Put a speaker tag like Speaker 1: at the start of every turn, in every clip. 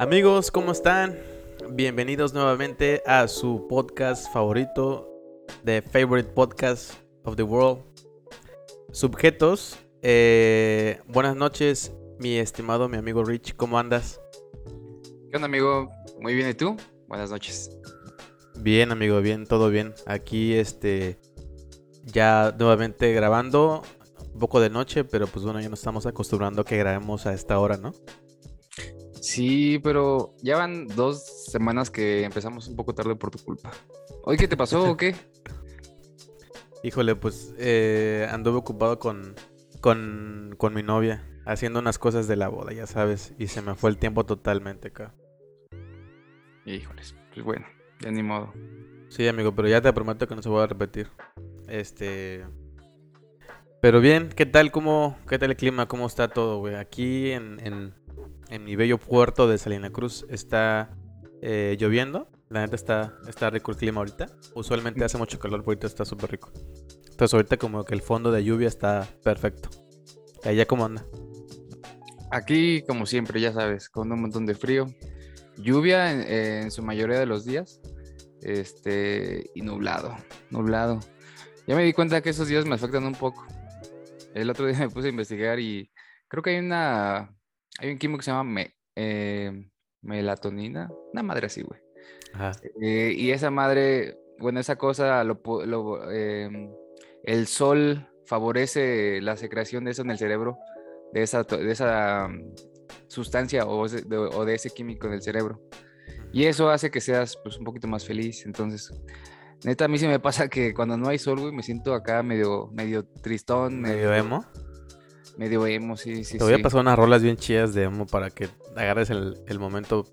Speaker 1: Amigos, ¿cómo están? Bienvenidos nuevamente a su podcast favorito, The Favorite Podcast of the World. Subjetos, eh, buenas noches, mi estimado, mi amigo Rich, ¿cómo andas?
Speaker 2: ¿Qué onda, amigo? Muy bien, ¿y tú? Buenas noches.
Speaker 1: Bien, amigo, bien, todo bien. Aquí, este, ya nuevamente grabando, un poco de noche, pero pues bueno, ya nos estamos acostumbrando a que grabemos a esta hora, ¿no?
Speaker 2: Sí, pero ya van dos semanas que empezamos un poco tarde por tu culpa. ¿Hoy qué te pasó o qué?
Speaker 1: Híjole, pues eh, anduve ocupado con, con, con mi novia, haciendo unas cosas de la boda, ya sabes, y se me fue el tiempo totalmente acá.
Speaker 2: Híjoles, pues bueno, ya ni modo.
Speaker 1: Sí, amigo, pero ya te prometo que no se va a repetir. Este. Pero bien, ¿qué tal? ¿Cómo, ¿Qué tal el clima? ¿Cómo está todo, güey? Aquí en, en, en mi bello puerto de Salina Cruz está eh, lloviendo. La neta está, está rico el clima ahorita. Usualmente hace mucho calor, pero ahorita está súper rico. Entonces ahorita como que el fondo de lluvia está perfecto. ¿Y allá cómo anda?
Speaker 2: Aquí, como siempre, ya sabes, con un montón de frío. Lluvia en, en su mayoría de los días. Este, y nublado, nublado. Ya me di cuenta que esos días me afectan un poco. El otro día me puse a investigar y creo que hay una. Hay un químico que se llama me- eh, melatonina. Una madre así, güey.
Speaker 1: Ajá.
Speaker 2: Eh, y esa madre, bueno, esa cosa, lo, pu- lo, em, el sol favorece la secreción de eso en el cerebro, de esa, to- de esa mm, sustancia o, ese- de, o de ese químico en el cerebro. Y eso hace que seas pues, un poquito más feliz. Entonces, neta, a mí se me pasa que cuando no hay sol, güey, me siento acá medio, medio tristón,
Speaker 1: Medio emo.
Speaker 2: Medio emo, sí, sí,
Speaker 1: Te voy a
Speaker 2: sí.
Speaker 1: pasar unas rolas bien chidas de emo para que agarres el, el momento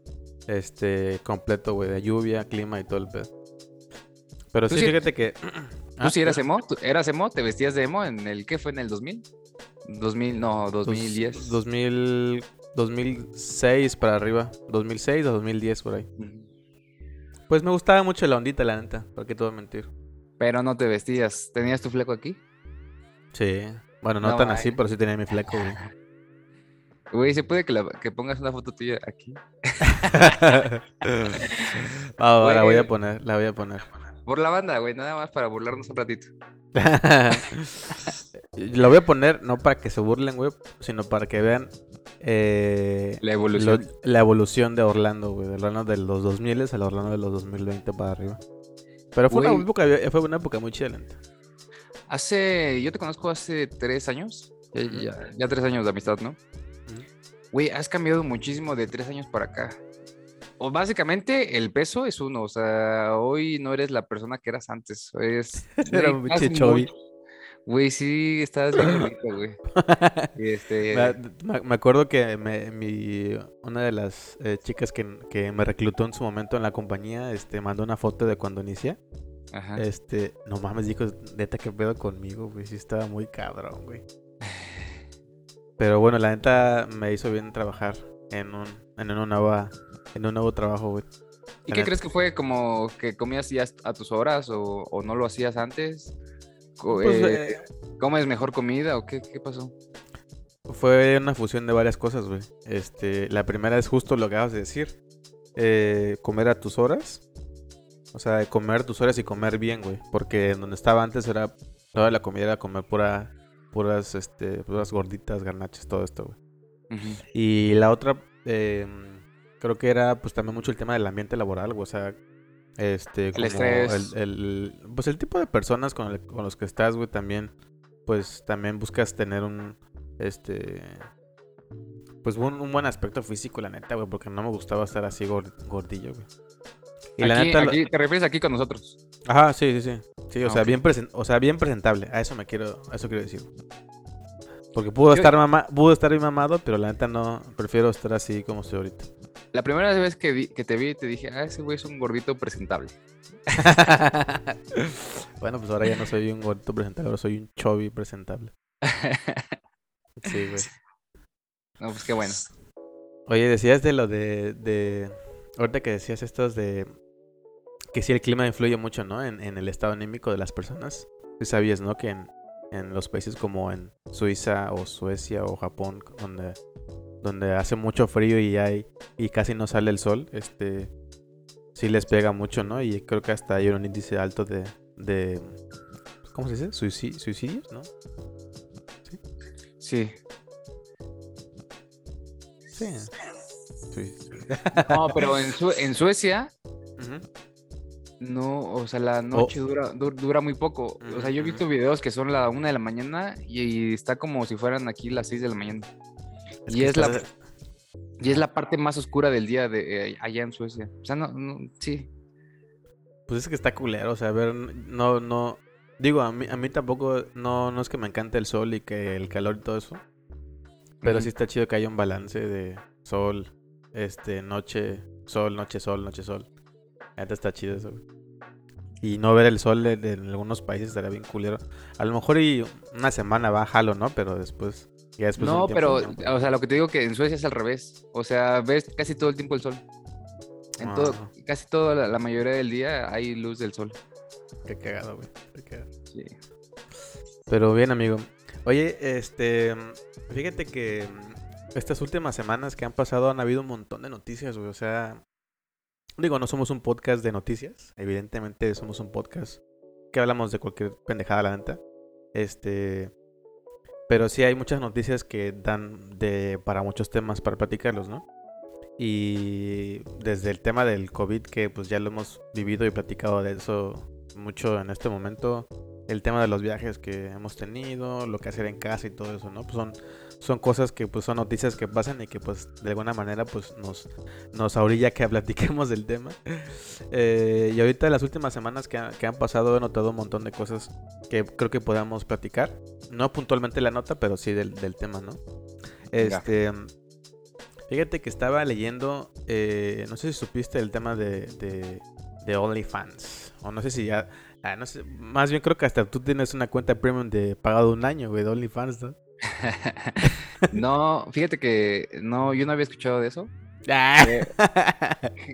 Speaker 1: este completo, güey, de lluvia, clima y todo el pedo. Pero sí, fíjate que...
Speaker 2: ¿Tú sí eras emo? ¿Tú eras emo? ¿Te vestías de emo en el qué fue en el 2000? 2000, no, 2010.
Speaker 1: 2000, 2006 para arriba. 2006 o 2010 por ahí. Pues me gustaba mucho la ondita, la neta. ¿Por qué te voy a mentir?
Speaker 2: Pero no te vestías. ¿Tenías tu fleco aquí?
Speaker 1: Sí. Bueno, no,
Speaker 2: No
Speaker 1: tan así, pero sí tenía mi fleco, güey.
Speaker 2: Güey, ¿se puede que, la- que pongas una foto tuya aquí?
Speaker 1: Ah, la voy a
Speaker 2: Güey.
Speaker 1: poner, la voy a poner.
Speaker 2: Por la banda, güey, nada más para burlarnos un ratito.
Speaker 1: la voy a poner no para que se burlen, güey, sino para que vean eh,
Speaker 2: La evolución.
Speaker 1: lo- la evolución de Orlando, güey. De Orlando de los 2000 al Orlando de los 2020 para arriba. Pero fue una,
Speaker 2: Güey.
Speaker 1: época, fue una época muy chida.
Speaker 2: Hace, yo te conozco hace tres años. Ya,
Speaker 1: Ujú.
Speaker 2: ya- ya tres años de amistad, ¿no? Güey, has cambiado muchísimo de tres años para acá. O básicamente el peso es uno, o sea, hoy no eres la persona que eras antes. Eres,
Speaker 1: Era un
Speaker 2: Güey, sí, estás bien bonito, güey. Este,
Speaker 1: me acuerdo que me- mi, una de las eh, chicas que, que me reclutó en su momento en la compañía este, mandó una foto de cuando inicié.
Speaker 2: Ajá.
Speaker 1: Este, no mames, dijo, neta, qué pedo conmigo, güey. Sí, estaba muy cabrón, güey. Pero bueno, la neta me hizo bien trabajar en un, en una nueva, en un nuevo trabajo, güey.
Speaker 2: ¿Y
Speaker 1: la
Speaker 2: qué
Speaker 1: neta.
Speaker 2: crees que fue? ¿Como que comías ya a tus horas o, o no lo hacías antes?
Speaker 1: Pues,
Speaker 2: eh,
Speaker 1: eh,
Speaker 2: ¿Comes mejor comida o qué, qué pasó?
Speaker 1: Fue una fusión de varias cosas, güey. Este, la primera es justo lo que acabas de decir. eh, comer a tus horas. O sea, comer tus horas y comer bien, güey. Porque en donde estaba antes era toda la comida era comer pura, puras, este, puras gorditas, garnaches, todo esto, güey. Y la otra, eh, creo que era pues también mucho el tema del ambiente laboral, güey. O sea, este, como
Speaker 2: estrés.
Speaker 1: El, el- pues el tipo de personas con, el- con los que estás, güey, también, pues también buscas tener un, este, pues un, un buen aspecto físico, la neta, güey, porque no me gustaba estar así gor- gordillo, güey. Y la neta,
Speaker 2: aquí- ¿Te refieres aquí con nosotros?
Speaker 1: ajá, sí, sí, sí. Sí, o
Speaker 2: Ah,
Speaker 1: sea, bien presen- o sea, bien presentable. A eso me quiero, a eso quiero decir. Porque pudo
Speaker 2: Yo-
Speaker 1: estar mama, pudo estar bien mamado, pero la neta no, prefiero estar así como estoy ahorita.
Speaker 2: La primera vez que, vi- que te vi, te dije, ah, ese güey es un gordito presentable.
Speaker 1: bueno, pues ahora ya no soy un gordito presentable, ahora soy un chubby presentable. Sí, güey.
Speaker 2: No, pues qué bueno.
Speaker 1: Oye, decías de lo de, de... Ahorita que decías estos de... Que sí el clima influye mucho, ¿no? En, en el estado anímico de las personas. Sí sabías, ¿no? Que en, en los países como en Suiza o Suecia o Japón, donde, donde hace mucho frío y hay y casi no sale el sol, este sí les pega mucho, ¿no? Y creo que hasta hay un índice alto de, de ¿cómo se dice? suicidios, ¿no?
Speaker 2: Sí.
Speaker 1: Sí. Sí.
Speaker 2: No, pero en, en Suecia no, o sea, la noche dura, dura muy poco. O sea, yo he visto videos que son la una de la mañana y, está como si fueran aquí las 6 de la mañana. y es la y es la parte más oscura del día de eh, allá en Suecia. O sea, no, no, sí.
Speaker 1: Pues es que está culero, o sea, a ver, no, no, digo, a mí, a mí tampoco, no, no es que me encante el sol y que el calor y todo eso, pero sí está chido que haya un balance de sol, este, noche, sol, noche, sol, noche, sol. Ahorita está chido eso, Y no ver el sol en, algunos países estaría bien culero. A lo mejor y una semana va jalo, ¿no? Pero después, ya después
Speaker 2: No, pero, o sea, lo que te digo que en Suecia es al revés. O sea, ves casi todo el tiempo el sol. En todo, ah. casi toda la, mayoría del día hay luz del sol.
Speaker 1: Qué cagado, güey. Qué cagado. Sí. Pero bien, amigo. Oye, este, fíjate que estas últimas semanas que han pasado han habido un montón de noticias. O sea, Digo, no somos un podcast de noticias. Evidentemente somos un podcast que hablamos de cualquier pendejada a la venta. Este. Pero sí hay muchas noticias que dan de para muchos temas para platicarlos, ¿no? Y desde el tema del COVID, que pues ya lo hemos vivido y platicado de eso mucho en este momento, el tema de los viajes que hemos tenido, lo que hacer en casa y todo eso, ¿no? Pues son, son cosas que pues son noticias que pasan y que pues de alguna manera pues nos, nos ahorilla que platiquemos del tema. Eh, y ahorita las últimas semanas que, que, han pasado he notado un montón de cosas que creo que podamos platicar. No puntualmente la nota, pero sí del, del tema, ¿no? Este... Fíjate que estaba leyendo, eh, no sé si supiste el tema de, de, de OnlyFans. O no sé si ya Ah, no sé, más bien creo que hasta tú tienes una cuenta premium de pagado un año, güey, de OnlyFans, ¿no?
Speaker 2: no, fíjate que no, yo no había escuchado de eso. Ah. Eh,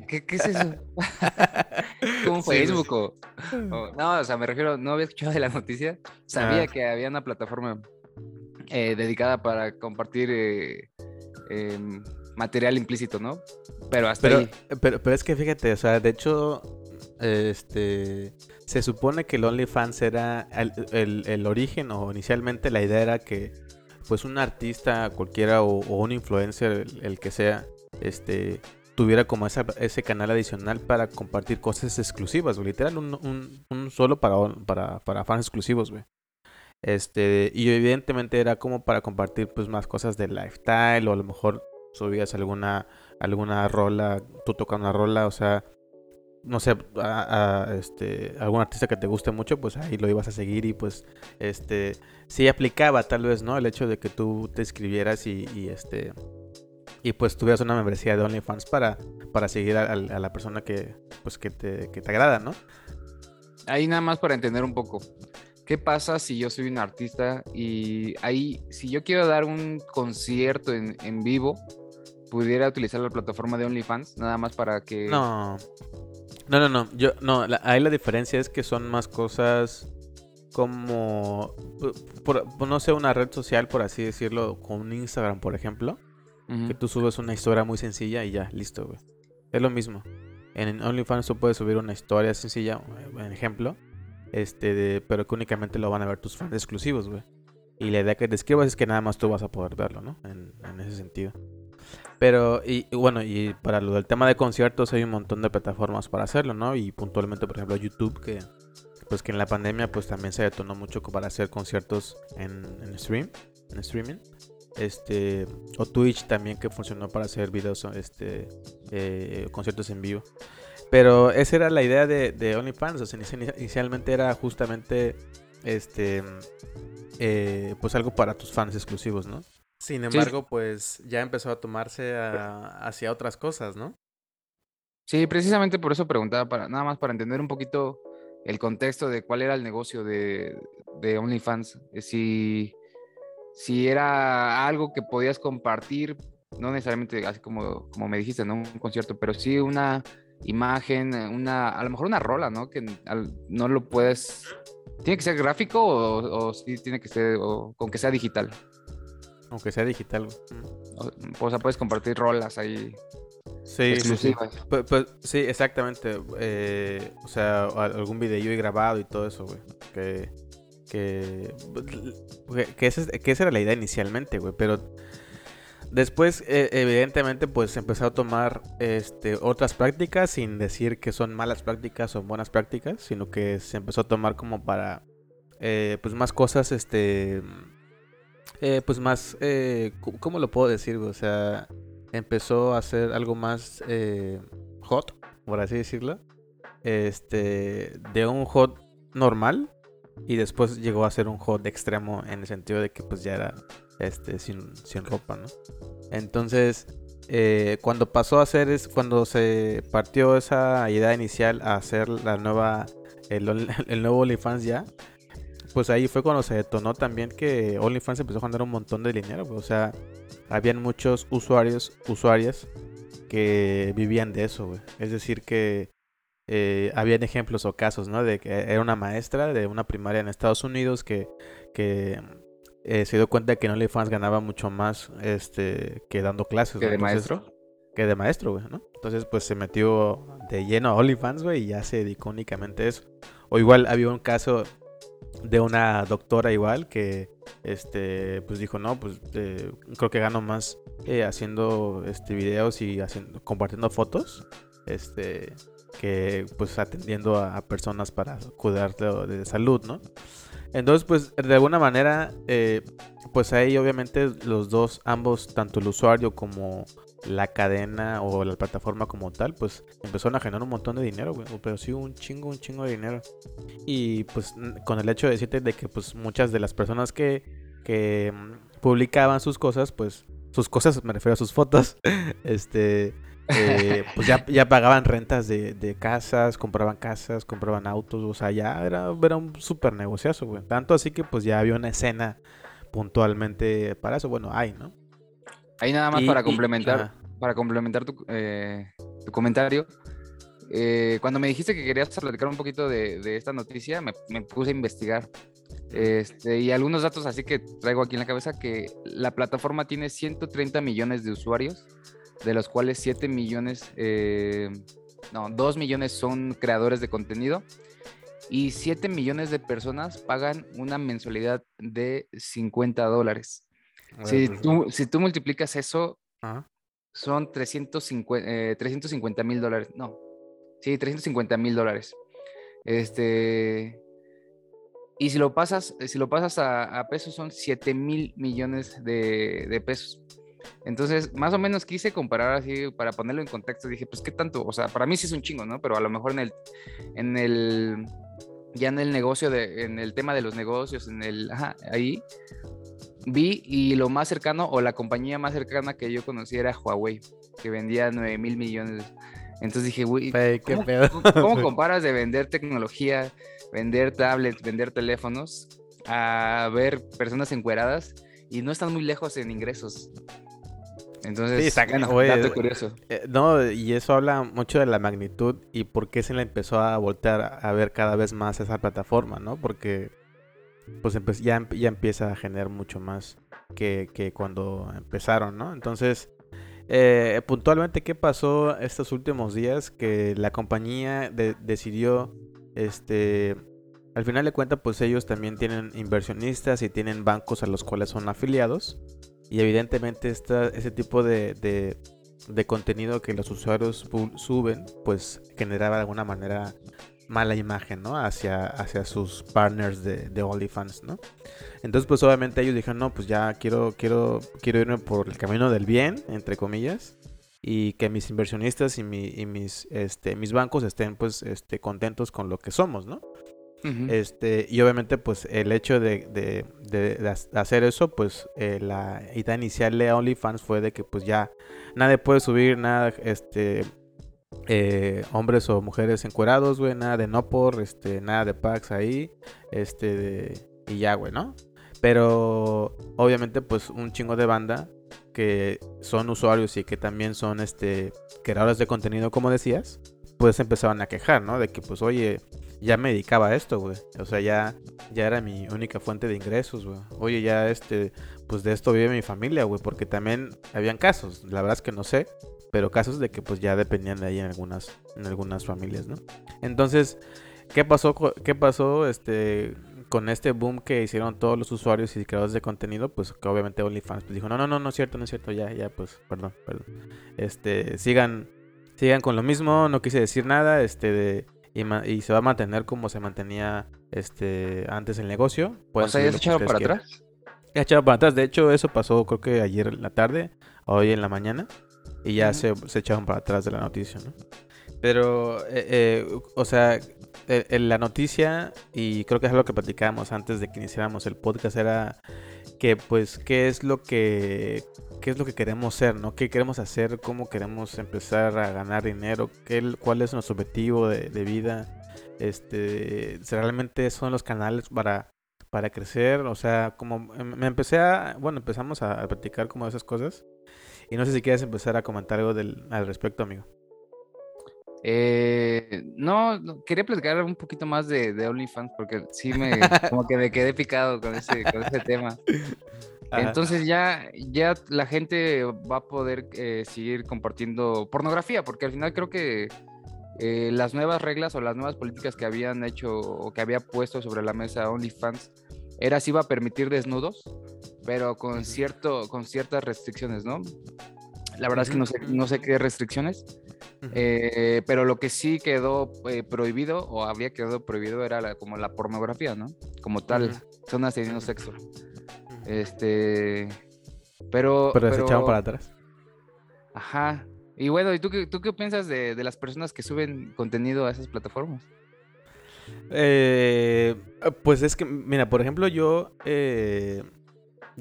Speaker 2: ¿Qué, es eso? ¿Cómo Facebook No, o sea, me refiero, no había escuchado de la noticia. Sabía ah. que había una plataforma eh, dedicada para compartir eh, em, material implícito, ¿no? Pero hasta
Speaker 1: pero,
Speaker 2: ahí.
Speaker 1: Pero, pero es que fíjate, o sea, de hecho, este se supone que el OnlyFans era el, origen o inicialmente la idea era que pues un artista cualquiera o, un influencer, el, que sea, este tuviera como ese canal adicional para compartir cosas exclusivas, literal un, un, solo para, para, para, fans exclusivos, güey. Este, y evidentemente era como para compartir pues más cosas de lifestyle o a lo mejor subías alguna alguna rola, tú tocas una rola, o sea, no sé, a, este, algún artista que te guste mucho, pues ahí lo ibas a seguir y pues, este, sí aplicaba tal vez, ¿no? El hecho de que tú te escribieras y, este, y pues tuvieras una membresía de OnlyFans para, para seguir a, la persona que, pues, que te, que te agrada, ¿no?
Speaker 2: Ahí nada más para entender un poco. ¿Qué pasa si yo soy un artista y ahí, si yo quiero dar un concierto en, en vivo, pudiera utilizar la plataforma de OnlyFans, nada más para que...
Speaker 1: No, no, no, no. Yo, no, ahí la diferencia es que son más cosas como, no sé, una red social, por así decirlo, con un Instagram, por ejemplo. Que tú subes una historia muy sencilla y ya, listo, güey. Es lo mismo. En OnlyFans tú puedes subir una historia sencilla, en ejemplo, este, pero que únicamente lo van a ver tus fans exclusivos, güey. Y la idea que describas es que nada más tú vas a poder verlo, ¿no? En, en ese sentido. Pero, y, bueno, y para lo del tema de conciertos hay un montón de plataformas para hacerlo, ¿no? Y puntualmente, por ejemplo, YouTube, que pues que en la pandemia pues también se detonó mucho para hacer conciertos en, stream, en streaming. Este, o Twitch también que funcionó para hacer videos, este, eh, conciertos en vivo. Pero esa era la idea de, de OnlyFans, o sea, inicialmente era justamente, este, eh, pues algo para tus fans exclusivos, ¿no? Sin embargo, pues ya empezó a tomarse hacia otras cosas, ¿no?
Speaker 2: Sí, precisamente por eso preguntaba, para, nada más para entender un poquito el contexto de cuál era el negocio de, OnlyFans. Eh, si, si era algo que podías compartir, no necesariamente así como, como me dijiste, ¿no? Un concierto, pero sí una imagen, una, a lo mejor una rola, ¿no? Que no lo puedes. ¿Tiene que ser gráfico o, o sí tiene que ser, o con que sea digital?
Speaker 1: Aunque sea digital, güey.
Speaker 2: O, sea, puedes compartir rolas ahí.
Speaker 1: Sí, sí, Pues, pues, sí, exactamente. Eh, o sea, algún video y grabado y todo eso, güey. Que, que, que, esa, que esa era la idea inicialmente, güey. Pero Después, eh, evidentemente, pues empezó a tomar este, otras prácticas sin decir que son malas prácticas o buenas prácticas, sino que se empezó a tomar como para, eh, pues más cosas, este, eh, pues más, ¿cómo lo puedo decir? O sea, empezó a hacer algo más hot, por así decirlo, este, de un hot normal y después llegó a ser un hot extremo en el sentido de que pues ya era este, sin, sin ropa, ¿no? Entonces, eh, cuando pasó a hacer, es cuando se partió esa idea inicial a hacer la nueva, el, el nuevo OnlyFans ya, pues ahí fue cuando se detonó también que OnlyFans empezó a ganar un montón de dinero, o sea, habían muchos usuarios, usuarias que vivían de eso, güey. Es decir, que eh, habían ejemplos o casos, ¿no? De que era una maestra de una primaria en Estados Unidos que, que eh, se dio cuenta de que en OnlyFans ganaba mucho más este, que dando clases.
Speaker 2: ¿Que de maestro?
Speaker 1: Que de maestro, güey, ¿no? Entonces, pues se metió de lleno a OnlyFans, güey, y ya se dedicó únicamente a eso. O igual había un caso de una doctora igual que este pues dijo no pues eh, creo que gano más eh, haciendo este videos y haciendo compartiendo fotos este que pues atendiendo a, personas para cuidar de salud no entonces, pues de alguna manera, eh, pues ahí obviamente los dos, ambos, tanto el usuario como la cadena o la plataforma como tal, pues empezaron a generar un montón de dinero, güey. Pero sí, un chingo, un chingo de dinero. Y pues con el hecho de decirte de que pues muchas de las personas que, que mm, publicaban sus cosas, pues sus cosas, me refiero a sus fotos, este eh, pues ya, ya pagaban rentas de, casas, compraban casas, compraban autos, o sea, ya era, era un súper negociazo, güey. Tanto así que pues ya había una escena puntualmente para eso, bueno, hay, ¿no?
Speaker 2: Ahí nada más para complementar, para complementar tu, eh, tu comentario. Eh, cuando me dijiste que querías platicar un poquito de, esta noticia, me, me, puse a investigar. Este, y algunos datos así que traigo aquí en la cabeza, que la plataforma tiene 130 millones de usuarios, de los cuales 7 millones, eh, no, 2 millones son creadores de contenido y 7 millones de personas pagan una mensualidad de 50 dólares. Si tú, si tú multiplicas eso, son 350 eh, mil dólares. No, sí, 350 mil dólares. Este, y si lo pasas, si lo pasas a, pesos, son 7 mil millones de, de pesos. Entonces, más o menos quise comparar así para ponerlo en contexto. Dije, pues qué tanto, o sea, para mí sí es un chingo, ¿no? Pero a lo mejor en el, en el, ya en el negocio, de, en el tema de los negocios, en el, ajá, ahí vi y lo más cercano o la compañía más cercana que yo conocí era Huawei, que vendía 9 mil millones. Entonces dije, güey, ¿cómo, ¿cómo comparas de vender tecnología, vender tablets, vender teléfonos a ver personas encueradas y no están muy lejos en ingresos? Entonces, sí, dato curioso.
Speaker 1: Eh, no, y eso habla mucho de la magnitud y por qué se le empezó a voltear a ver cada vez más esa plataforma, ¿no? Porque pues ya, ya empieza a generar mucho más que, que cuando empezaron, ¿no? Entonces, eh, puntualmente, ¿qué pasó estos últimos días? Que la compañía decidió, este, al final de cuentas, pues ellos también tienen inversionistas y tienen bancos a los cuales son afiliados. Y evidentemente esta, ese tipo de, de, contenido que los usuarios suben, pues generaba de alguna manera mala imagen, ¿no? Hacia, hacia sus partners de, de OnlyFans, ¿no? Entonces, pues obviamente ellos dijeron, no, pues ya quiero, quiero, quiero irme por el camino del bien, entre comillas, y que mis inversionistas y, mi, y mis, este, mis bancos estén, pues, este, contentos con lo que somos, ¿no? este, y obviamente, pues, el hecho de, de, de, hacer eso, pues, eh, la idea inicial de OnlyFans fue de que, pues, ya nadie puede subir nada, este, eh, hombres o mujeres encuerados, güey, nada de no por, este, nada de packs ahí, este, de, y ya, güey, ¿no? Pero, obviamente, pues, un chingo de banda que son usuarios y que también son, este, creadores de contenido, como decías, pues empezaban a quejar, ¿no? De que, pues, oye, ya me dedicaba a esto, güey. O sea, ya, ya era mi única fuente de ingresos, güey. Oye, ya este, pues de esto vive mi familia, güey, porque también habían casos, la verdad es que no sé, pero casos de que pues ya dependían de ahí en algunas, en algunas familias, ¿no? Entonces, ¿qué pasó, qué pasó este, con este boom que hicieron todos los usuarios y creadores de contenido? Pues que obviamente OnlyFans pues, dijo, no, no, no, no es cierto, no es cierto, ya, ya, pues, perdón, perdón. Este, sigan, sigan con lo mismo, no quise decir nada, este, de, y, se va a mantener como se mantenía este antes el negocio.
Speaker 2: o sea, ya se echaron para atrás.
Speaker 1: Ya echaron para atrás. De hecho, eso pasó creo que ayer en la tarde, hoy en la mañana. Y ya se, se, echaron para atrás de la noticia, ¿no? Pero, eh, eh, o sea, eh, la noticia, y creo que es algo que platicábamos antes de que iniciáramos el podcast, era que, pues, qué es lo que, qué es lo que queremos ser, ¿no? ¿Qué queremos hacer? ¿Cómo queremos empezar a ganar dinero? ¿Qué, ¿Cuál es nuestro objetivo de, de vida? Este, realmente son los canales para, para crecer, o sea, como me empecé a, bueno, empezamos a, platicar como esas cosas. Y no sé si quieres empezar a comentar algo del, al respecto, amigo.
Speaker 2: Eh, no, quería platicar un poquito más de, de OnlyFans porque sí me, como que me quedé picado con ese, con ese tema. Entonces ya, ya la gente va a poder eh, seguir compartiendo pornografía, porque al final creo que eh, las nuevas reglas o las nuevas políticas que habían hecho o que había puesto sobre la mesa OnlyFans era si iba a permitir desnudos, pero con, cierto, con ciertas restricciones, ¿no? La verdad es que no sé, no sé qué restricciones, eh, pero lo que sí quedó eh, prohibido o había quedado prohibido era como la pornografía, ¿no? Como tal, zonas teniendo sexo. Este, pero...
Speaker 1: Pero, se echaban para atrás.
Speaker 2: Ajá. Y bueno, ¿y tú qué, tú qué piensas de, de las personas que suben contenido a esas plataformas?
Speaker 1: Eh, pues es que, mira, por ejemplo, yo eh,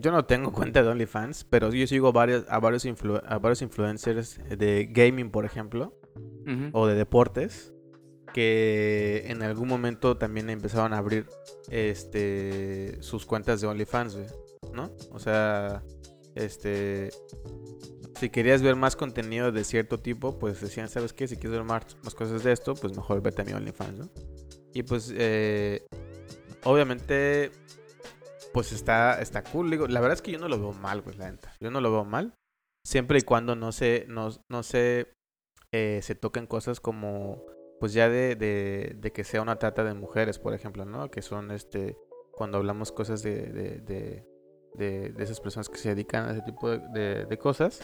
Speaker 1: yo no tengo cuenta de OnlyFans, pero yo sigo varios, a, varios a varios influencers de gaming, por ejemplo, o de deportes, que en algún momento también empezaron a abrir este sus cuentas de OnlyFans, ¿no? O sea, este si querías ver más contenido de cierto tipo, pues decían, ¿sabes qué? Si quieres ver más, más cosas de esto, pues mejor vete a mi OnlyFans, ¿no? Y pues, eh, obviamente, pues está, está cool. Digo, la verdad es que yo no lo veo mal, pues, la neta. Yo no lo veo mal. Siempre y cuando no se, no, no se, eh, se toquen cosas como, pues ya de, de, de, que sea una trata de mujeres, por ejemplo, ¿no? Que son, este, cuando hablamos cosas de, de, de, de esas personas que se dedican a ese tipo de, de, cosas.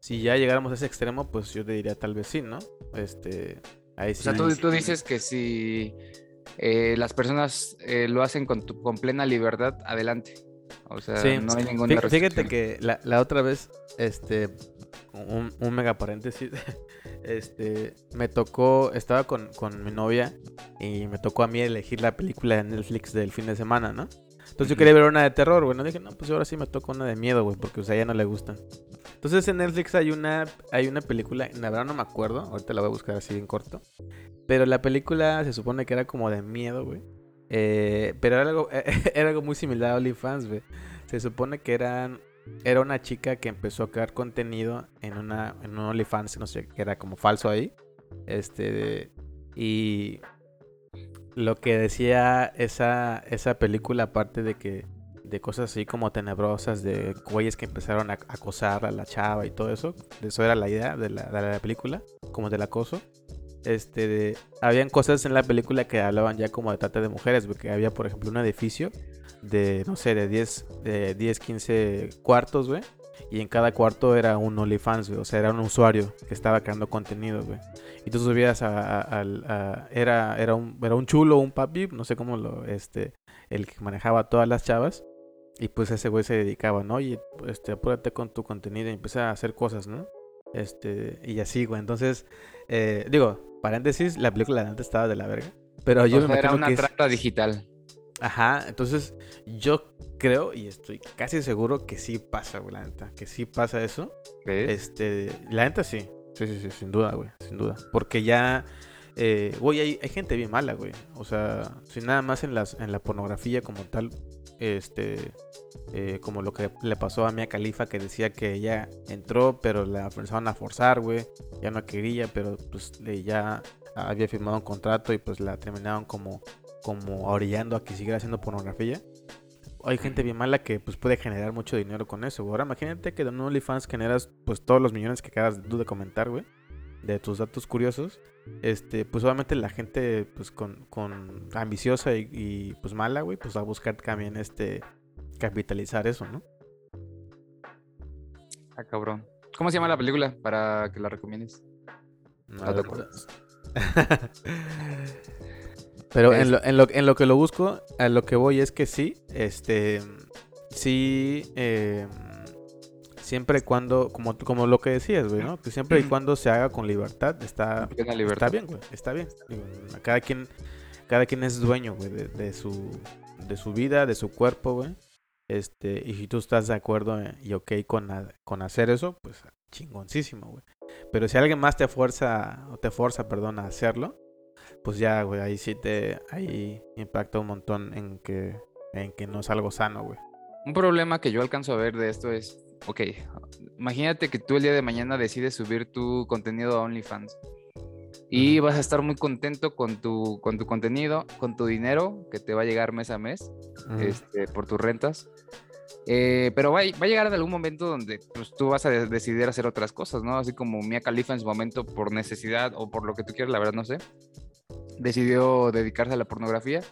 Speaker 1: Si ya llegáramos a ese extremo, pues yo te diría tal vez sí, ¿no? Este,
Speaker 2: ahí sí. O sea, tú, tú dices que si eh, las personas eh, lo hacen con, con plena libertad, adelante. O sea, no hay ninguna
Speaker 1: Fíjate que la, la, otra vez, este, un, un, mega paréntesis, este, me tocó, estaba con, con, mi novia y me tocó a mí elegir la película de Netflix del fin de semana, ¿no? Entonces yo quería ver una de terror, bueno, dije, no, pues ahora sí me toca una de miedo, güey, porque a ella no le gustan. Entonces en Netflix hay una, hay una película, la verdad no me acuerdo, ahorita la voy a buscar así en corto, pero la película se supone que era como de miedo, güey. Eh, pero era algo, era algo muy similar a OnlyFans, güey. Se supone que eran, era una chica que empezó a crear contenido en, una, en un OnlyFans, no sé, que era como falso ahí. Este, y lo que decía esa, esa película, aparte de que de cosas así como tenebrosas, de güeyes que empezaron a acosar a la chava y todo eso. Eso era la idea de la, de la película, como del acoso este, habían cosas en la película que hablaban ya como de trata de mujeres, porque había, por ejemplo, un edificio de, no sé, de 10, de 10 15 cuartos, güey. Y en cada cuarto era un OnlyFans, güey. O sea, era un usuario que estaba creando contenido, güey. Y tú subías a, era, era, un, era un chulo, un papi, no sé cómo lo, este, el que manejaba todas las chavas. Y pues ese güey se dedicaba, ¿no? Y este, apúrate con tu contenido y empieza a hacer cosas, ¿no? Este, y así, güey. Entonces, eh, digo, paréntesis, la película de antes estaba de la verga. Pero yo
Speaker 2: me era una trata digital.
Speaker 1: Ajá, entonces yo creo y estoy casi seguro que sí pasa, güey, la neta. Que sí pasa eso. Este, la neta sí. Sí, sí, sí, sin duda, güey, sin duda. Porque ya, eh, güey, hay, hay, gente bien mala, güey. O sea, sin nada más en, las, en la pornografía como tal, este, eh, como lo que le pasó a Mia Califa que decía que ella entró, pero la empezaron a forzar, güey. Ya no quería, pero pues ya había firmado un contrato y pues la terminaron como, como orillando a que siguiera haciendo pornografía. hay gente bien mala que pues puede generar mucho dinero con eso. Ahora imagínate que de un OnlyFans generas pues todos los millones que acabas de comentar, güey. De tus datos curiosos. Este, pues obviamente la gente pues con, con ambiciosa y, y, pues mala, güey, pues va a buscar también este capitalizar eso, ¿no?
Speaker 2: Ah, cabrón. ¿Cómo se llama la película para que la recomiendes?
Speaker 1: No, te acuerdas. Pero en lo, en, lo, en lo que lo busco, a lo que voy es que sí, este, sí, eh, siempre y cuando, como, como lo que decías, güey, ¿no? Que siempre y cuando se haga con libertad, está,
Speaker 2: libertad.
Speaker 1: está bien, güey, está bien. cada quien, cada quien es dueño, güey, de, de, su, de su vida, de su cuerpo, güey. Este, y si tú estás de acuerdo y ok con, con hacer eso, pues chingoncísimo, güey. Pero si alguien más te fuerza, o te forza, perdón, a hacerlo, pues ya, güey, ahí sí te, ahí impacta un montón en que, en que no es algo sano, güey.
Speaker 2: Un problema que yo alcanzo a ver de esto es, ok, imagínate que tú el día de mañana decides subir tu contenido a OnlyFans y vas a estar muy contento con tu, con tu contenido, con tu dinero que te va a llegar mes a mes este, por tus rentas. Eh, pero va, va, a llegar en algún momento donde pues, tú vas a decidir hacer otras cosas, ¿no? Así como Mia Khalifa en su momento, por necesidad o por lo que tú quieras, la verdad no sé, decidió dedicarse a la pornografía.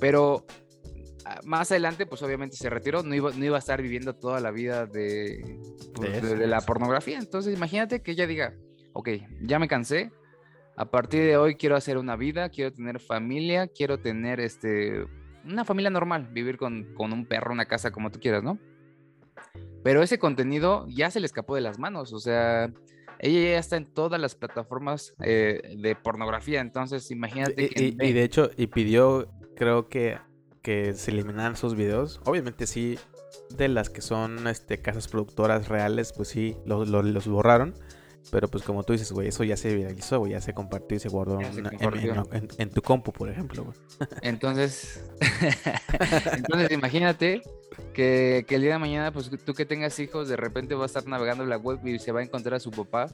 Speaker 2: Pero más adelante, pues obviamente se retiró, no iba, no iba a estar viviendo toda la vida de, pues, de, de la pornografía. Entonces, imagínate que ella diga, ok, ya me cansé, a partir de hoy quiero hacer una vida, quiero tener familia, quiero tener este una familia normal, vivir con, con, un perro, una casa, como tú quieras, ¿no? Pero ese contenido ya se le escapó de las manos, o sea, ella ya está en todas las plataformas eh, de pornografía, entonces imagínate
Speaker 1: y,
Speaker 2: que...
Speaker 1: Y, y, de hecho, y pidió, creo que, que se eliminaran sus videos. Obviamente sí, de las que son este, casas productoras reales, pues sí, lo, lo, los borraron. Pero pues como tú dices, güey, eso ya se viralizó, güey, ya se compartió y se guardó
Speaker 2: se
Speaker 1: en, en-
Speaker 2: compartió.
Speaker 1: en- en- en tu compu, por ejemplo, güey.
Speaker 2: Entonces, entonces imagínate que, que el día de mañana, pues tú que tengas hijos, de repente va a estar navegando la web y se va a encontrar a su papá,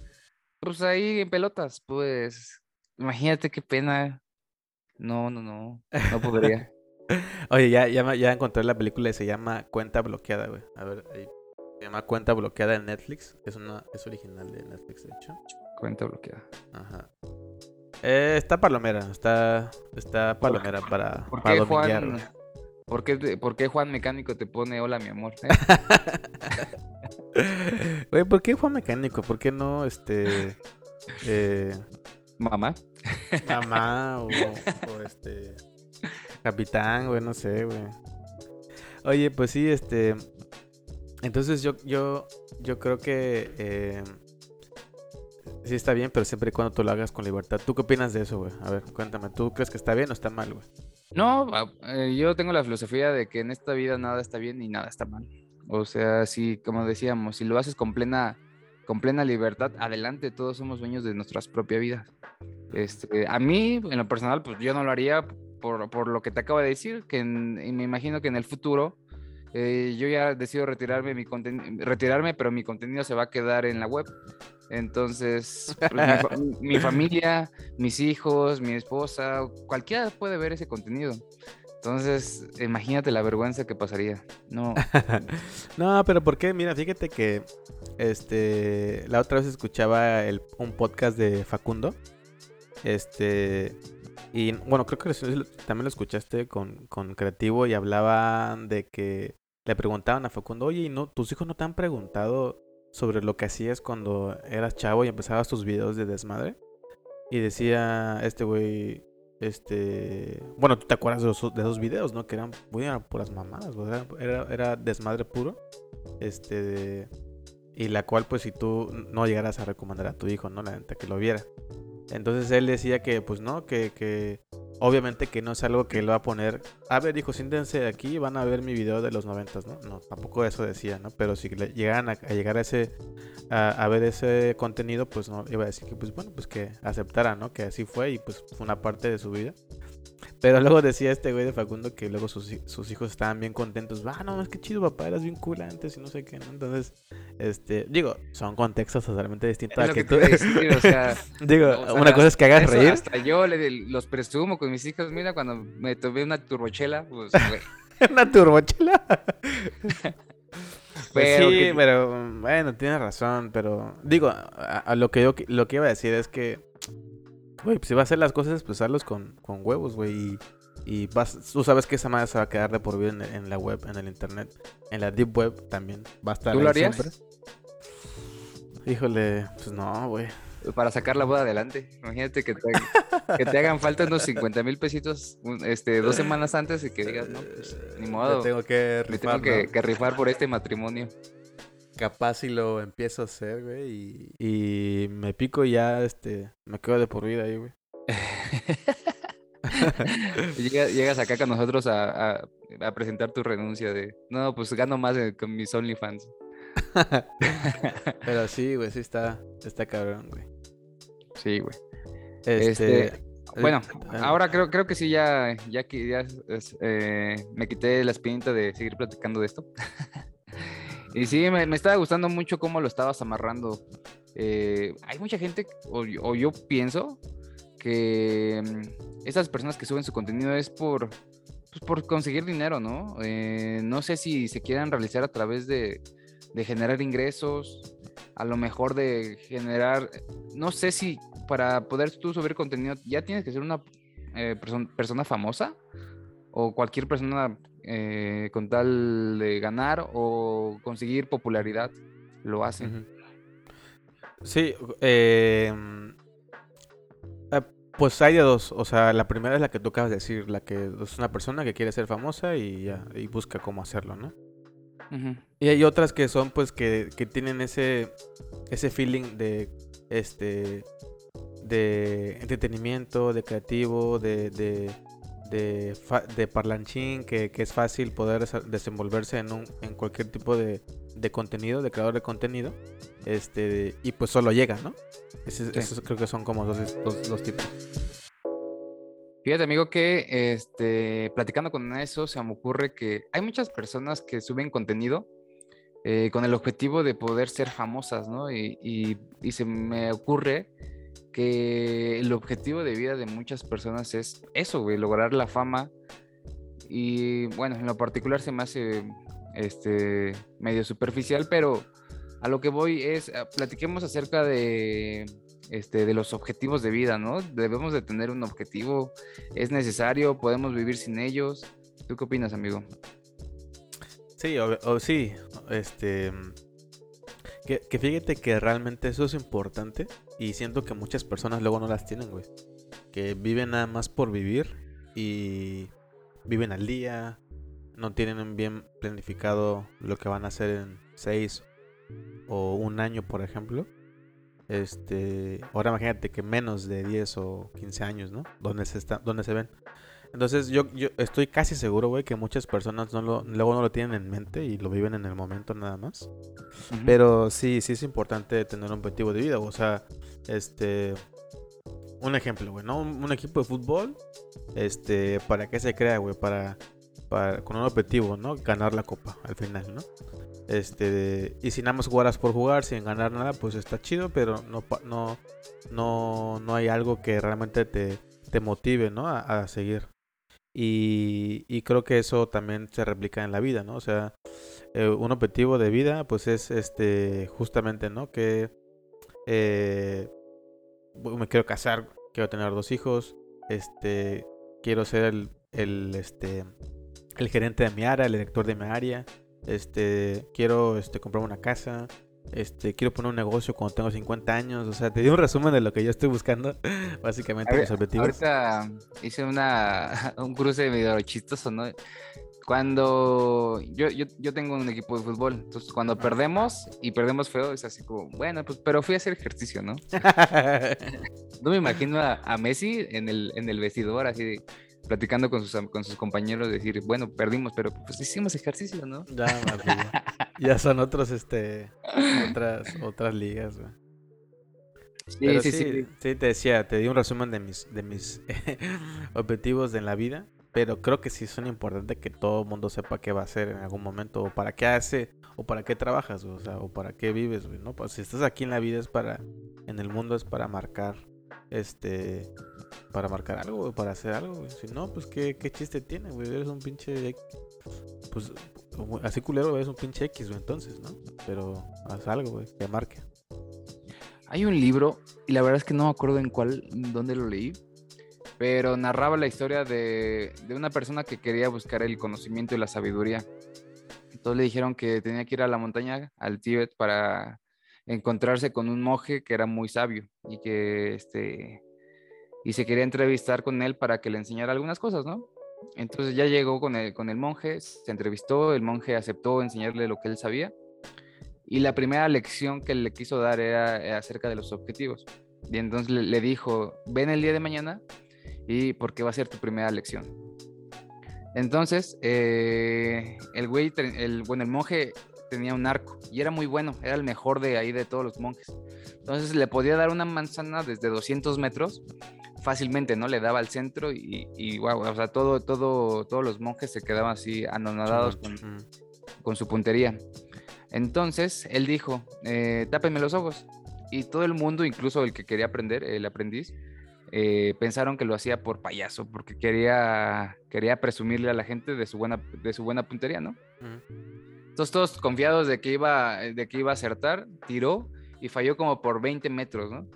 Speaker 2: pues ahí en pelotas, pues imagínate qué pena. No, no, no, no podría.
Speaker 1: Oye, ya, ya, ya encontré la película y se llama Cuenta Bloqueada, güey. A ver, ahí. Se llama Cuenta Bloqueada en Netflix. Es una, es original de Netflix, de hecho.
Speaker 2: Cuenta bloqueada.
Speaker 1: Ajá. Eh, está palomera, está, está palomera para,
Speaker 2: ¿Por
Speaker 1: para
Speaker 2: qué
Speaker 1: dominguear,
Speaker 2: Juan, por qué, por qué Juan Mecánico te pone hola mi amor? eh?
Speaker 1: Güey, ¿por qué Juan Mecánico? ¿Por qué no, este, eh,
Speaker 2: Mamá.
Speaker 1: mamá o, o, este, capitán, güey, no sé, güey. Oye, pues sí, este, entonces yo, yo, yo creo que eh, sí está bien, pero siempre y cuando tú lo hagas con libertad. ¿Tú qué opinas de eso, güey? A ver, cuéntame, ¿tú crees que está bien o está mal, güey?
Speaker 2: No, ah, eh, yo tengo la filosofía de que en esta vida nada está bien y nada está mal. O sea, si, como decíamos, si lo haces con plena, con plena libertad, adelante, todos somos dueños de nuestras propias vidas. Este, a mí, en lo personal, pues yo no lo haría por, por lo que te acabo de decir, que en- y me imagino que en el futuro eh, yo ya decido retirarme, mi retirarme, pero mi contenido se va a quedar en la web. Entonces, pues, mi, fa- mi familia, mis hijos, mi esposa, cualquiera puede ver ese contenido. Entonces, imagínate la vergüenza que pasaría. No,
Speaker 1: No, pero ¿por qué? Mira, fíjate que este la otra vez escuchaba el- un podcast de Facundo. Este y bueno, creo que también lo escuchaste con, con Creativo y hablaban de que le preguntaban a Facundo, oye, ¿y no, tus hijos no te han preguntado sobre lo que hacías cuando eras chavo y empezabas tus videos de desmadre? Y decía este güey, este, bueno, tú te acuerdas de, los- de esos videos, ¿no? Que eran eran puras mamadas, era, era desmadre puro. Este, y la cual, pues, si tú no llegaras a recomendar a tu hijo, ¿no? La neta que lo viera. Entonces él decía que, pues, no, que, que obviamente que no es algo que él va a poner. A ver, dijo, siéntense aquí, van a ver mi video de los noventas, ¿no? No, tampoco eso decía, ¿no? Pero si le llegaran a, a llegar a ese, a, a ver ese contenido, pues no, iba a decir que, pues, bueno, pues que aceptara, ¿no? Que así fue y pues fue una parte de su vida. Pero luego decía este güey de Facundo que luego sus, hi- sus hijos estaban bien contentos. Ah, no, es que chido, papá, eras bien cool antes y no sé qué, ¿no? Entonces, este, digo, son contextos totalmente distintos
Speaker 2: es
Speaker 1: a que
Speaker 2: que
Speaker 1: tú.
Speaker 2: decir, o sea,
Speaker 1: digo,
Speaker 2: o sea,
Speaker 1: una cosa es que hagas
Speaker 2: eso
Speaker 1: reír.
Speaker 2: Hasta yo le- los presumo con mis hijos. Mira, cuando me tomé una turbochela, pues, güey.
Speaker 1: una turbochela. Pues
Speaker 2: Pero
Speaker 1: sí,
Speaker 2: que-
Speaker 1: pero bueno, tienes razón, pero digo, a, a lo que yo lo que iba a decir es que, güey, pues si vas a hacer las cosas, pues hazlos con, con huevos, güey, y, y vas, tú sabes que esa madre se va a quedar de por vida en, en la web, en el internet, en la deep web también va a estar
Speaker 2: ¿Tú lo harías?
Speaker 1: siempre. Híjole, pues no, güey.
Speaker 2: para sacar la boda adelante. Imagínate que te, que te hagan falta unos 50 mil pesitos este, dos semanas antes y que digas, no, pues ni
Speaker 1: Me
Speaker 2: modo.
Speaker 1: tengo que
Speaker 2: Me tengo que,
Speaker 1: ¿no?
Speaker 2: que rifar por este matrimonio.
Speaker 1: Capaz si lo empiezo a hacer, güey, y, y me pico y ya, este, me quedo de por vida ahí, güey.
Speaker 2: Llega- llegas acá con nosotros a, a- a presentar tu renuncia de, no, pues gano más eh, con mis OnlyFans.
Speaker 1: Pero sí, güey, sí está, está cabrón, güey.
Speaker 2: Sí, güey.
Speaker 1: Este,
Speaker 2: Este, Bueno,
Speaker 1: eh,
Speaker 2: ahora creo, creo que sí, ya, ya que ya es- eh, me quité la espinita de seguir platicando de esto. y sí, me, estaba gustando mucho cómo lo estabas amarrando. Eh, hay mucha gente, o, o yo pienso, que mm, esas personas que suben su contenido es por, pues, por conseguir dinero, ¿no? Eh, no sé si se quieran realizar a través de, generar ingresos, a lo mejor de generar, no sé si para poder tú subir contenido ya tienes que ser una eh, perso- persona famosa o cualquier persona eh, con tal de ganar o conseguir popularidad lo hace.
Speaker 1: ujú. Sí, eh, eh, pues hay de dos. O sea, la primera es la que tú acabas de decir, la que es una persona que quiere ser famosa y ya, y busca cómo hacerlo, ¿no? Y hay otras que son, pues, que, que tienen ese, ese feeling de, este, de entretenimiento, de creativo, de, de, de, de parlanchín, que, que es fácil poder desenvolverse en, un, en cualquier tipo de, de contenido, de creador de contenido, este, y pues solo llega, ¿no?
Speaker 2: Sí.
Speaker 1: Esos creo que son como dos, dos, dos tipos.
Speaker 2: Fíjate, amigo, que este, platicando con eso, se me ocurre que hay muchas personas que suben contenido eh, con el objetivo de poder ser famosas, ¿no? Y, y- y se me ocurre que el objetivo de vida de muchas personas es eso, lograr la fama. Y bueno, en lo particular se me hace este, medio superficial, pero a lo que voy es, ah, platiquemos acerca de, este, de los objetivos de vida, ¿no? Debemos de tener un objetivo, es necesario, podemos vivir sin ellos. ¿Tú qué opinas, amigo?
Speaker 1: Sí, o, o sí, este... Que, que fíjate que realmente eso es importante y siento que muchas personas luego no las tienen, güey. Que viven nada más por vivir y viven al día, no tienen bien planificado lo que van a hacer en seis o un año, por ejemplo. Este, ahora imagínate que menos de 10 o 15 años, ¿no? ¿Dónde se, está, dónde se ven? Entonces yo, yo estoy casi seguro, güey, que muchas personas no lo, luego no lo tienen en mente y lo viven en el momento nada más. Pero sí, sí es importante tener un objetivo de vida. O sea, este. Un ejemplo, güey, ¿no? Un, un equipo de fútbol. Este. ¿Para qué se crea, güey? Para, para. Con un objetivo, ¿no? Ganar la copa al final, ¿no? Este. Y si nada más jugaras por jugar sin ganar nada, pues está chido, pero no, no, no, no hay algo que realmente te, te motive, ¿no? A, a seguir. Y, creo que eso también se replica en la vida, ¿no? O sea, eh, un objetivo de vida, pues es este, justamente, ¿no? Que eh, me quiero casar, quiero tener dos hijos, este, quiero ser el, el, este, el gerente de mi área, el director de mi área, este, quiero, este, comprar una casa, este, quiero poner un negocio cuando tengo 50 años, o sea, te di un resumen de lo que yo estoy buscando, básicamente
Speaker 2: ver,
Speaker 1: mis objetivos.
Speaker 2: Ahorita hice una, un cruce medio chistoso, ¿no? Cuando yo, yo, yo tengo un equipo de fútbol, entonces cuando perdemos y perdemos feo, es así como, bueno, pues pero fui a hacer ejercicio, ¿no? No me imagino a, a Messi en el, en el vestidor, así de, platicando con sus, con sus compañeros, decir, bueno, perdimos, pero pues hicimos ejercicio, ¿no?
Speaker 1: Ya, ya. Son otros, este, otras, otras ligas, güey.
Speaker 2: Sí,
Speaker 1: Pero
Speaker 2: sí,
Speaker 1: sí,
Speaker 2: sí.
Speaker 1: sí, te decía, te di un resumen de mis, de mis objetivos en la vida, pero creo que sí son importantes que todo el mundo sepa qué va a hacer en algún momento, o para qué hace, o para qué trabajas, o sea, o para qué vives, güey, ¿no? Pues si estás aquí en la vida es para, en el mundo es para marcar, este, para marcar algo, para hacer algo, güey. Si no, pues qué, qué chiste tiene, güey, eres un pinche pues así culero es un pinche X, entonces, ¿no? Pero haz algo, güey, que marque.
Speaker 2: Hay un libro, y la verdad es que no me acuerdo en cuál, dónde lo leí, pero narraba la historia de, de una persona que quería buscar el conocimiento y la sabiduría. Entonces le dijeron que tenía que ir a la montaña, al Tíbet, para encontrarse con un monje que era muy sabio y que este y se quería entrevistar con él para que le enseñara algunas cosas, ¿no? Entonces ya llegó con el, con el monje, se entrevistó, el monje aceptó enseñarle lo que él sabía y la primera lección que le quiso dar era, acerca de los objetivos. Y entonces le, dijo, ven el día de mañana y porque va a ser tu primera lección. Entonces, eh, el güey, el, bueno, el monje tenía un arco y era muy bueno, era el mejor de ahí de todos los monjes. Entonces le podía dar una manzana desde 200 metros fácilmente, ¿no? Le daba al centro y, y wow, o sea, todo, todo, todos los monjes se quedaban así anonadados con, su puntería. Entonces él dijo, eh, tápenme los ojos. Y todo el mundo, incluso el que quería aprender, el aprendiz, eh, pensaron que lo hacía por payaso, porque quería, quería presumirle a la gente de su buena, de su buena puntería, ¿no? Entonces todos confiados de que, iba, de que iba a acertar, tiró y falló como por 20 metros, ¿no?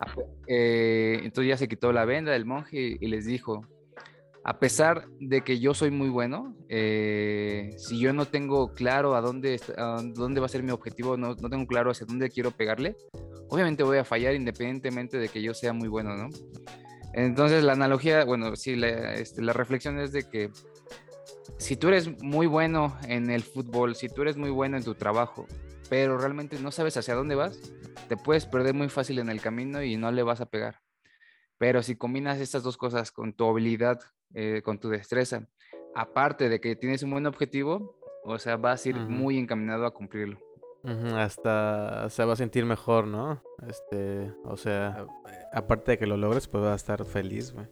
Speaker 2: Ah, eh, entonces ya se quitó la venda del monje y les dijo, a pesar de que yo soy muy bueno, eh, si yo no tengo claro a dónde, dónde va a ser mi objetivo, no, no, tengo claro hacia dónde quiero pegarle, obviamente voy a fallar independientemente de que yo sea muy bueno, ¿no? Entonces la analogía, bueno, sí, la, este, la reflexión es de que si tú eres muy bueno en el fútbol, si tú eres muy bueno en tu trabajo, pero realmente no sabes hacia dónde vas, te puedes perder muy fácil en el camino y no le vas a pegar. Pero si combinas estas dos cosas con tu habilidad, eh, con tu destreza, aparte de que tienes un buen objetivo, o sea, vas a ir muy encaminado a cumplirlo.
Speaker 1: Hasta se va a sentir mejor, ¿no? Este, o sea, aparte de que lo logres, pues vas a estar feliz, güey.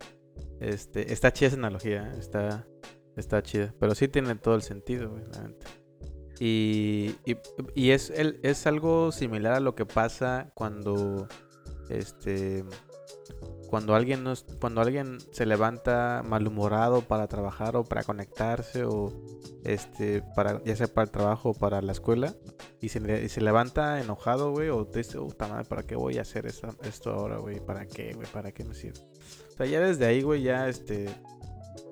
Speaker 1: Este, está chida esa analogía, ¿eh? está, está chida. Pero sí tiene todo el sentido, güey, Y, y, es, el, es algo similar a lo que pasa cuando este cuando alguien cuando alguien se levanta malhumorado para trabajar o para conectarse o este para ya sea para el trabajo o para la escuela y se, se levanta enojado güey o te dice puta madre para qué voy a hacer esto ahora güey para qué güey para qué me sirve o sea ya desde ahí güey ya este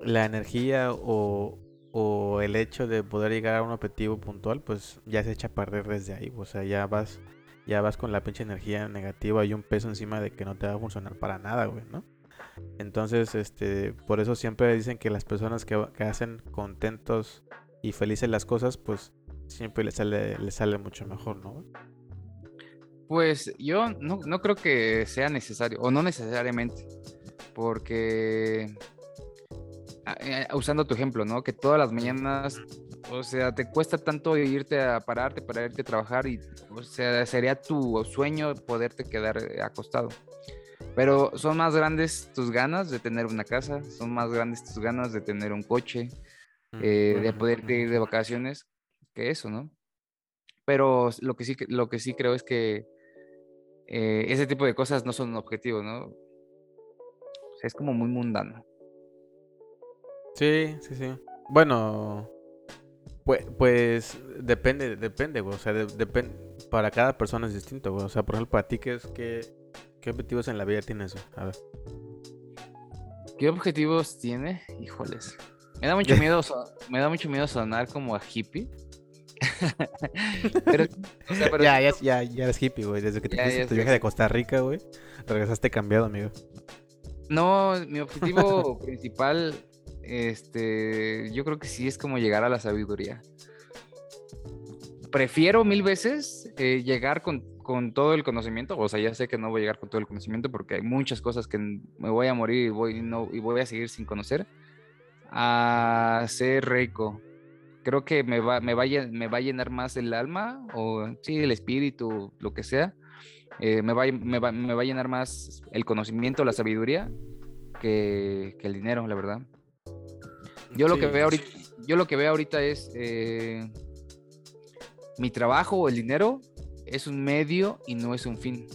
Speaker 1: la energía o, o el hecho de poder llegar a un objetivo puntual pues ya se echa a perder desde ahí o sea ya vas ya vas con la pinche energía negativa y un peso encima de que no te va a funcionar para nada, güey, ¿no? Entonces, este, por eso siempre dicen que las personas que, hacen contentos y felices las cosas, pues siempre les sale, les sale mucho mejor, ¿no?
Speaker 2: Pues yo no, no creo que sea necesario, o no necesariamente, porque usando tu ejemplo, ¿no? Que todas las mañanas o sea, te cuesta tanto irte a pararte para irte a trabajar y, o sea, sería tu sueño poderte quedar eh, acostado. Pero son más grandes tus ganas de tener una casa, son más grandes tus ganas de tener un coche, mm, eh, de poderte ir de vacaciones, que eso, ¿no? Pero lo que sí, lo que sí creo es que eh, ese tipo de cosas no son un objetivo, ¿no? O sea, es como muy mundano.
Speaker 1: Sí, sí, sí. Bueno, pues, pues depende, depende, güey. O sea, depende. Para cada persona es distinto, güey. O sea, por ejemplo, para ti, ¿qué, es, qué, qué objetivos en la vida tienes, güey? A ver.
Speaker 2: ¿Qué objetivos tiene? Híjoles. Me da mucho miedo, me da mucho miedo sonar como a hippie.
Speaker 1: pero, o sea, pero... Ya, ya, ya, ya eres hippie, güey. Desde que te fuiste tu viaje de Costa Rica, güey, regresaste cambiado, amigo.
Speaker 2: No, mi objetivo principal este, yo creo que sí es como llegar a la sabiduría. Prefiero mil veces eh, llegar con, todo el conocimiento, o sea, ya sé que no voy a llegar con todo el conocimiento porque hay muchas cosas que me voy a morir y voy, no, y voy a seguir sin conocer, a ser rico. Creo que me va, me, va, me va a llenar más el alma, o sí, el espíritu, lo que sea. Eh, me, va, me, va, me, va, a llenar más el conocimiento, la sabiduría, que, que el dinero, la verdad. Yo lo que veo ahorita, yo lo que veo ahorita es eh, mi trabajo o el dinero es un medio y no es un fin.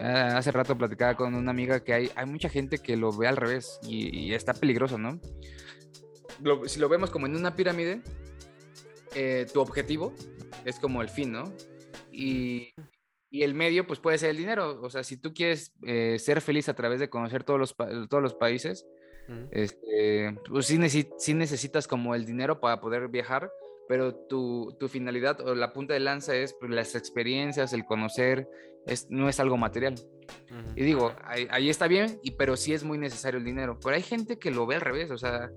Speaker 2: Ah, hace rato platicaba con una amiga que hay, hay mucha gente que lo ve al revés y, está peligroso, ¿no? lo- si lo vemos como en una pirámide, eh, tu objetivo es como el fin, ¿no? Y, y el medio, pues puede ser el dinero. O sea, si tú quieres eh, ser feliz a través de conocer todos los, todos los países,
Speaker 1: Ujú.
Speaker 2: este, pues sí, necesi- sí necesitas como el dinero para poder viajar, pero tu, tu finalidad o la punta de lanza es pues, las experiencias, el conocer, es, no es algo material. Y digo, ahí, ahí está bien, y, pero sí es muy necesario el dinero. Pero hay gente que lo ve al revés, o sea,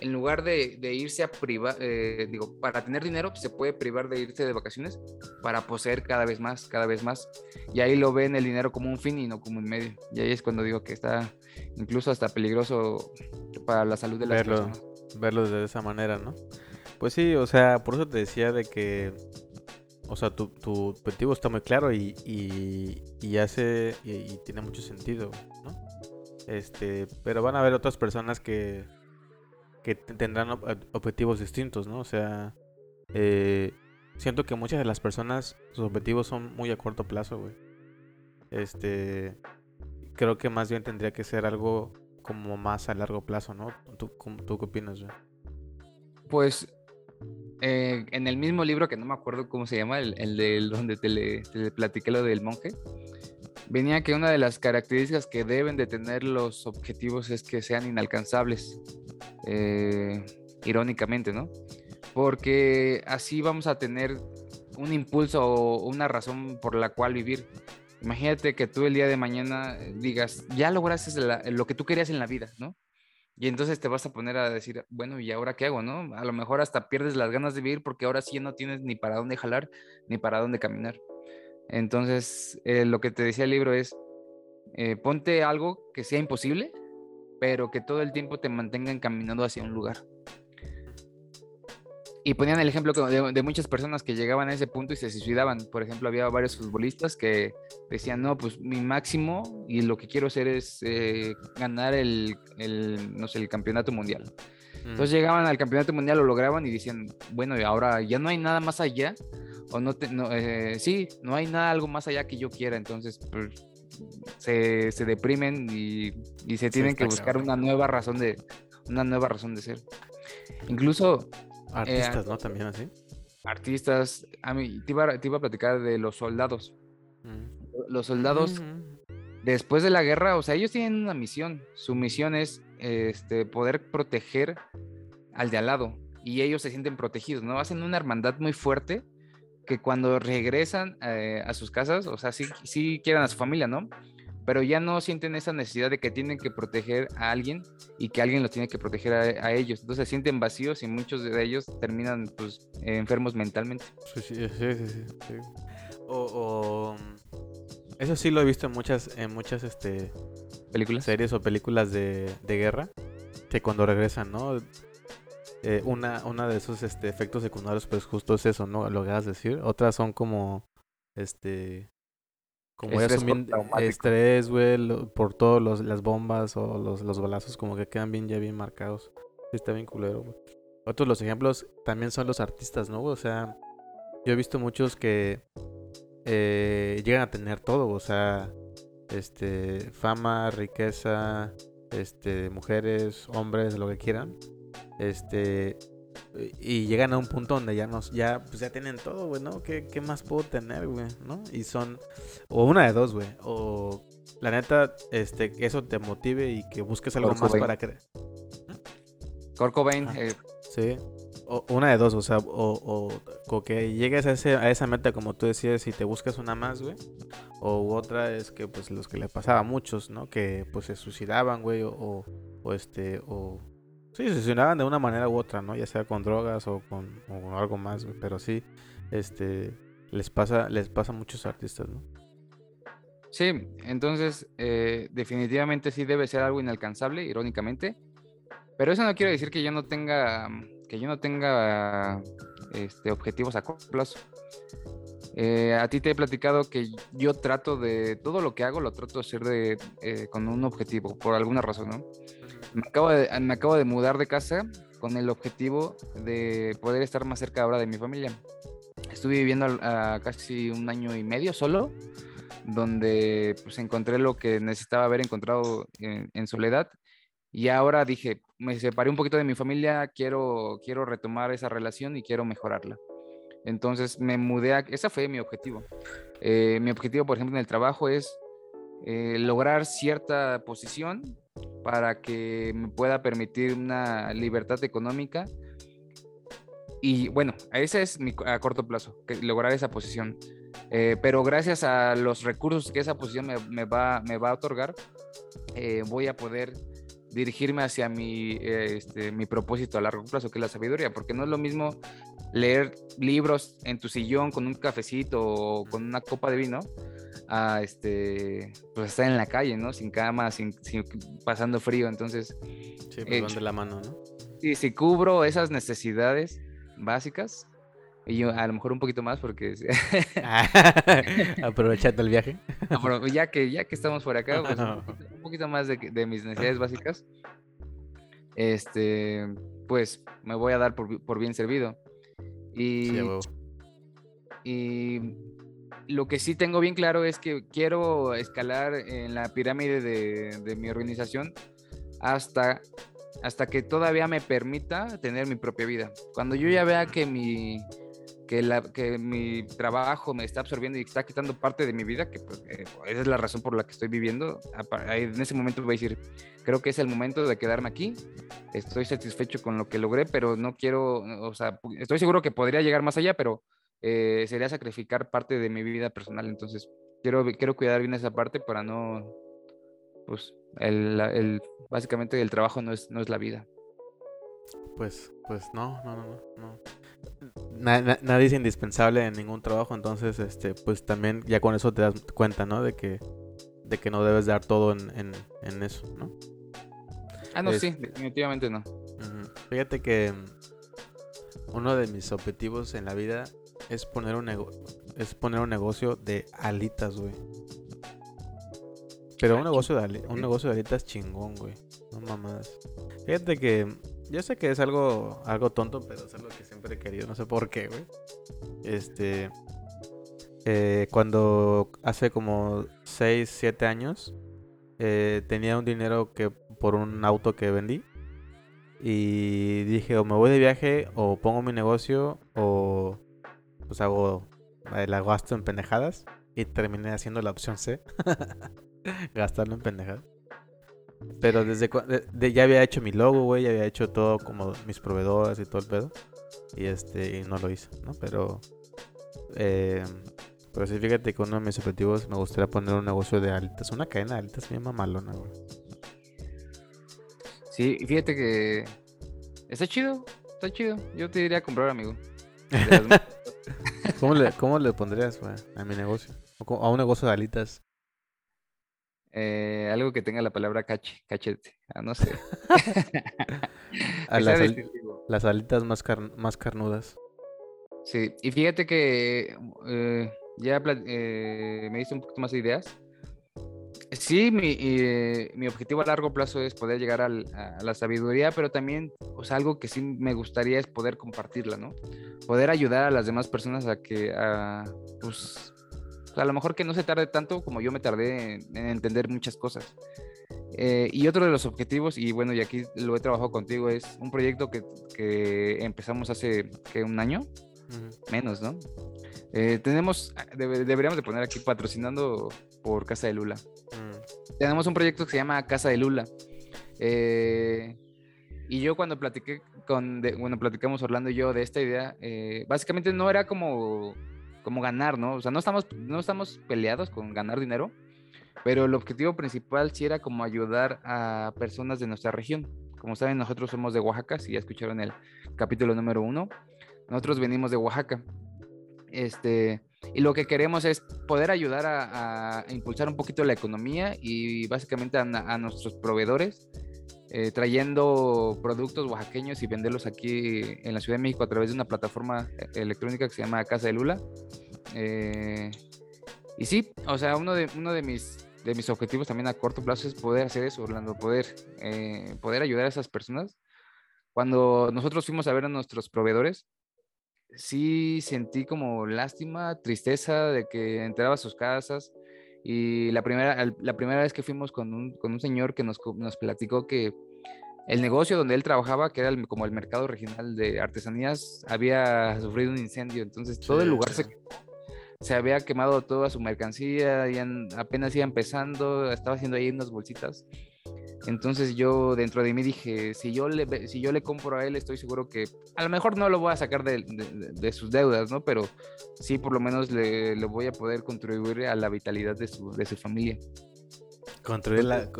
Speaker 2: en lugar de, de irse a privar, digo, para tener dinero, pues, se puede privar de irse de vacaciones para poseer cada vez más, cada vez más. Y ahí lo ven el dinero como un fin y no como un medio. Y ahí es cuando digo que está incluso hasta peligroso para la salud de las
Speaker 1: Verlo.
Speaker 2: personas.
Speaker 1: verlo de esa manera, ¿no? Pues sí, o sea, por eso te decía de que, o sea, tu, tu objetivo está muy claro y, y, y hace, y, y tiene mucho sentido, ¿no? Este, pero van a haber otras personas que, que te- tendrán ob- objetivos distintos, ¿no? O sea, eh, siento que muchas de las personas, sus objetivos son muy a corto plazo, güey. Este, creo que más bien tendría que ser algo como más a largo plazo, ¿no? ¿Tú, tú qué opinas, güey?
Speaker 2: Pues eh, en el mismo libro, que no me acuerdo cómo se llama, el, del donde te le, te le platiqué lo del monje, venía que una de las características que deben de tener los objetivos es que sean inalcanzables, eh, irónicamente, ¿no? Porque así vamos a tener un impulso o una razón por la cual vivir. Imagínate que tú el día de mañana digas, ya lograste la- lo que tú querías en la vida, ¿no? Y entonces te vas a poner a decir, bueno, ¿y ahora qué hago, no? A lo mejor hasta pierdes las ganas de vivir porque ahora sí no tienes ni para dónde jalar ni para dónde caminar. Entonces, eh, lo que te decía el libro es, eh, ponte algo que sea imposible, pero que todo el tiempo te mantenga encaminando hacia un lugar. Y ponían el ejemplo de, de muchas personas que llegaban a ese punto y se suicidaban. Por ejemplo, había varios futbolistas que decían, no, pues mi máximo y lo que quiero hacer es eh, ganar el, el, no sé, el campeonato mundial. Entonces llegaban al campeonato mundial, lo lograban y decían, bueno, y ahora ya no hay nada más allá, o no, te, no eh, sí, no hay nada algo más allá que yo quiera, entonces pues, se, se deprimen y, y se tienen que buscar una nueva razón de, una nueva razón de ser. Incluso
Speaker 1: Artistas, ¿no? También así.
Speaker 2: artistas, a mí te iba, te iba a platicar de los soldados.
Speaker 1: Mm.
Speaker 2: Los soldados
Speaker 1: Mm.
Speaker 2: después de la guerra, o sea, ellos tienen una misión. Su misión es este, poder proteger al de al lado. Y ellos se sienten protegidos, ¿no? Hacen una hermandad muy fuerte que cuando regresan eh, a sus casas, o sea, sí, sí quieran a su familia, ¿no? Pero ya no sienten esa necesidad de que tienen que proteger a alguien y que alguien los tiene que proteger a, a ellos. Entonces se sienten vacíos y muchos de ellos terminan pues enfermos mentalmente.
Speaker 1: Sí, sí, sí, sí, sí, sí. O, o, Eso sí lo he visto en muchas, en muchas este,
Speaker 2: ¿Películas?
Speaker 1: series o películas de, de guerra. Que cuando regresan, ¿no? Eh, una, una de esos este, efectos secundarios, pues justo es eso, ¿no? Lo que vas a decir. Otras son como. Este. Como ya
Speaker 2: Estrés
Speaker 1: son bien.
Speaker 2: postraumático.
Speaker 1: Estrés, güey. lo- Por todas las bombas o los, los balazos, como que quedan bien, ya bien marcados. Sí, está bien culero, güey. Otros los ejemplos también son los artistas, ¿no? O sea, yo he visto muchos que eh, llegan a tener todo, o sea, este, fama, riqueza, este, mujeres, hombres, lo que quieran, este, y llegan a un punto donde ya nos, ya, pues ya tienen todo, güey, ¿no? ¿Qué, qué más puedo tener, güey? ¿No? Y son, o una de dos, güey, o la neta, este, que eso te motive y que busques algo más para creer.
Speaker 2: Kurt Cobain,
Speaker 1: Ah.
Speaker 2: eh,
Speaker 1: Sí. O, una de dos, o sea, o, o, o que llegues a, ese, a esa meta como tú decías y te buscas una más, güey. O otra es que pues los que le pasaba a muchos, ¿no? Que pues se suicidaban, güey, o, o, o este, o... Sí, se suicidaban de una manera u otra, ¿no? Ya sea con drogas o con, algo más. Pero sí, este, les pasa, les pasa a muchos artistas, ¿no?
Speaker 2: Sí, entonces eh, definitivamente sí debe ser algo inalcanzable, irónicamente. Pero eso no quiere decir que yo no tenga, que yo no tenga este, objetivos a corto plazo. Eh, a ti te he platicado que yo trato de, todo lo que hago lo trato de hacer de, eh, con un objetivo, por alguna razón, ¿no? Me acabo, de, me acabo de mudar de casa con el objetivo de poder estar más cerca ahora de mi familia. Estuve viviendo casi un año y medio solo, donde pues encontré lo que necesitaba haber encontrado en, en soledad Y ahora dije, me separé un poquito de mi familia, quiero, quiero retomar esa relación y quiero mejorarla. Entonces me mudé a... Ese fue mi objetivo. Eh, mi objetivo, por ejemplo, en el trabajo es eh, lograr cierta posición para que me pueda permitir una libertad económica. Y bueno, ese es mi, a corto plazo, lograr esa posición. Eh, pero gracias a los recursos que esa posición me, va, me va a otorgar, voy a poder dirigirme hacia mi, este, mi propósito a largo plazo, que es la sabiduría, porque no es lo mismo leer libros en tu sillón con un cafecito o con una copa de vino a este, pues estar en la calle, ¿no? Sin cama, sin, pasando frío, entonces...
Speaker 1: Sí, pues van de la mano, ¿no?
Speaker 2: Sí, si cubro esas necesidades básicas, y yo a lo mejor un poquito más porque...
Speaker 1: Aprovechando el viaje.
Speaker 2: ya, que, ya que estamos por acá, pues, un, poquito, más de, mis necesidades básicas. Este, pues me voy a dar por, bien servido. Y, y lo que sí tengo bien claro es que quiero escalar en la pirámide de, mi organización hasta hasta que todavía me permita tener mi propia vida. Cuando yo ya vea que mi, que, la, que mi trabajo me está absorbiendo y está quitando parte de mi vida, que pues, eh, esa es la razón por la que estoy viviendo, en ese momento voy a decir, creo que es el momento de quedarme aquí, estoy satisfecho con lo que logré, pero no quiero, o sea, estoy seguro que podría llegar más allá, pero eh, sería sacrificar parte de mi vida personal, entonces quiero, quiero cuidar bien esa parte para no, pues, el, el, básicamente el trabajo no es, no es la vida.
Speaker 1: Pues, pues no, no, no, no nadie es indispensable en ningún trabajo, entonces, este, pues también ya con eso te das cuenta, ¿no? De que, de que no debes dar todo en, en, eso, ¿no?
Speaker 2: Ah, no, sí, definitivamente no.
Speaker 1: Fíjate que uno de mis objetivos en la vida es poner un, es poner un negocio de alitas, güey. Pero un ah, negocio de, un negocio de alitas chingón, güey. No mamadas. Fíjate que yo sé que es algo, algo tonto, pero es algo que siempre he querido. No sé por qué, güey. Este. Eh, cuando hace como 6, 7 años eh, tenía un dinero que por un auto que vendí. Y dije, o me voy de viaje, o pongo mi negocio, o pues hago la gasto en pendejadas. Y terminé haciendo la opción C. Gastarlo en pendejadas. Pero desde de, ya había hecho mi logo, güey, ya había hecho todo como mis proveedores y todo el pedo. Y este, y no lo hice, ¿no? Pero, eh, pero sí, fíjate que uno de mis objetivos me gustaría poner un negocio de alitas, una cadena de alitas bien mamalona, güey.
Speaker 2: Sí, fíjate que está chido, está chido. Yo te diría comprar, amigo.
Speaker 1: ¿Cómo, le, ¿Cómo le pondrías, a mi negocio? a un negocio de alitas.
Speaker 2: Eh, algo que tenga la palabra cache, cachete, ah, no sé.
Speaker 1: a las, las, alitas más, más carnudas.
Speaker 2: Sí, y fíjate que eh, ya eh, me diste un poquito más de ideas. Sí, mi, mi, objetivo a largo plazo es poder llegar a la sabiduría, pero también, o sea, algo que sí me gustaría es poder compartirla, ¿no? Poder ayudar a las demás personas a que, a, pues, a lo mejor que no se tarde tanto como yo me tardé en, entender muchas cosas. Eh, y otro de los objetivos, y bueno, y aquí lo he trabajado contigo, es un proyecto que, que empezamos hace que un año, menos, ¿no? Eh, tenemos, deberíamos de poner aquí patrocinando por Casa de Lula. Mm. Tenemos un proyecto que se llama Casa de Lula. Eh, y yo cuando platiqué con, bueno, platicamos Orlando y yo de esta idea, básicamente no era como como ganar, ¿no? O sea, no estamos, no estamos peleados con ganar dinero, pero el objetivo principal sí era como ayudar a personas de nuestra región. Como saben, nosotros somos de Oaxaca, si ya escucharon el capítulo número uno, nosotros venimos de Oaxaca. Este, y lo que queremos es poder ayudar a, impulsar un poquito la economía y básicamente a, nuestros proveedores, eh, trayendo productos oaxaqueños y venderlos aquí en la Ciudad de México a través de una plataforma electrónica que se llama Casa de Lula. Eh, y sí, o sea, uno de, uno de mis, de mis objetivos también a corto plazo es poder hacer eso, Orlando, poder, eh, poder ayudar a esas personas. Cuando nosotros fuimos a ver a nuestros proveedores, sí sentí como lástima, tristeza de que entraba a sus casas. Y la primera, la primera vez que fuimos con un, con un señor que nos, nos platicó que el negocio donde él trabajaba, que era el- como el mercado regional de artesanías, había sufrido un incendio. Entonces todo el lugar se, se había quemado toda su mercancía, iban- apenas iba empezando, estaba haciendo ahí unas bolsitas. Entonces yo dentro de mí dije, si yo le, ve- si yo le compro a él, estoy seguro que a lo mejor no lo voy a sacar de, de- de- de sus deudas, ¿no? Pero sí, por lo menos le, le voy a poder contribuir a la vitalidad de su, de su familia.
Speaker 1: Construir la,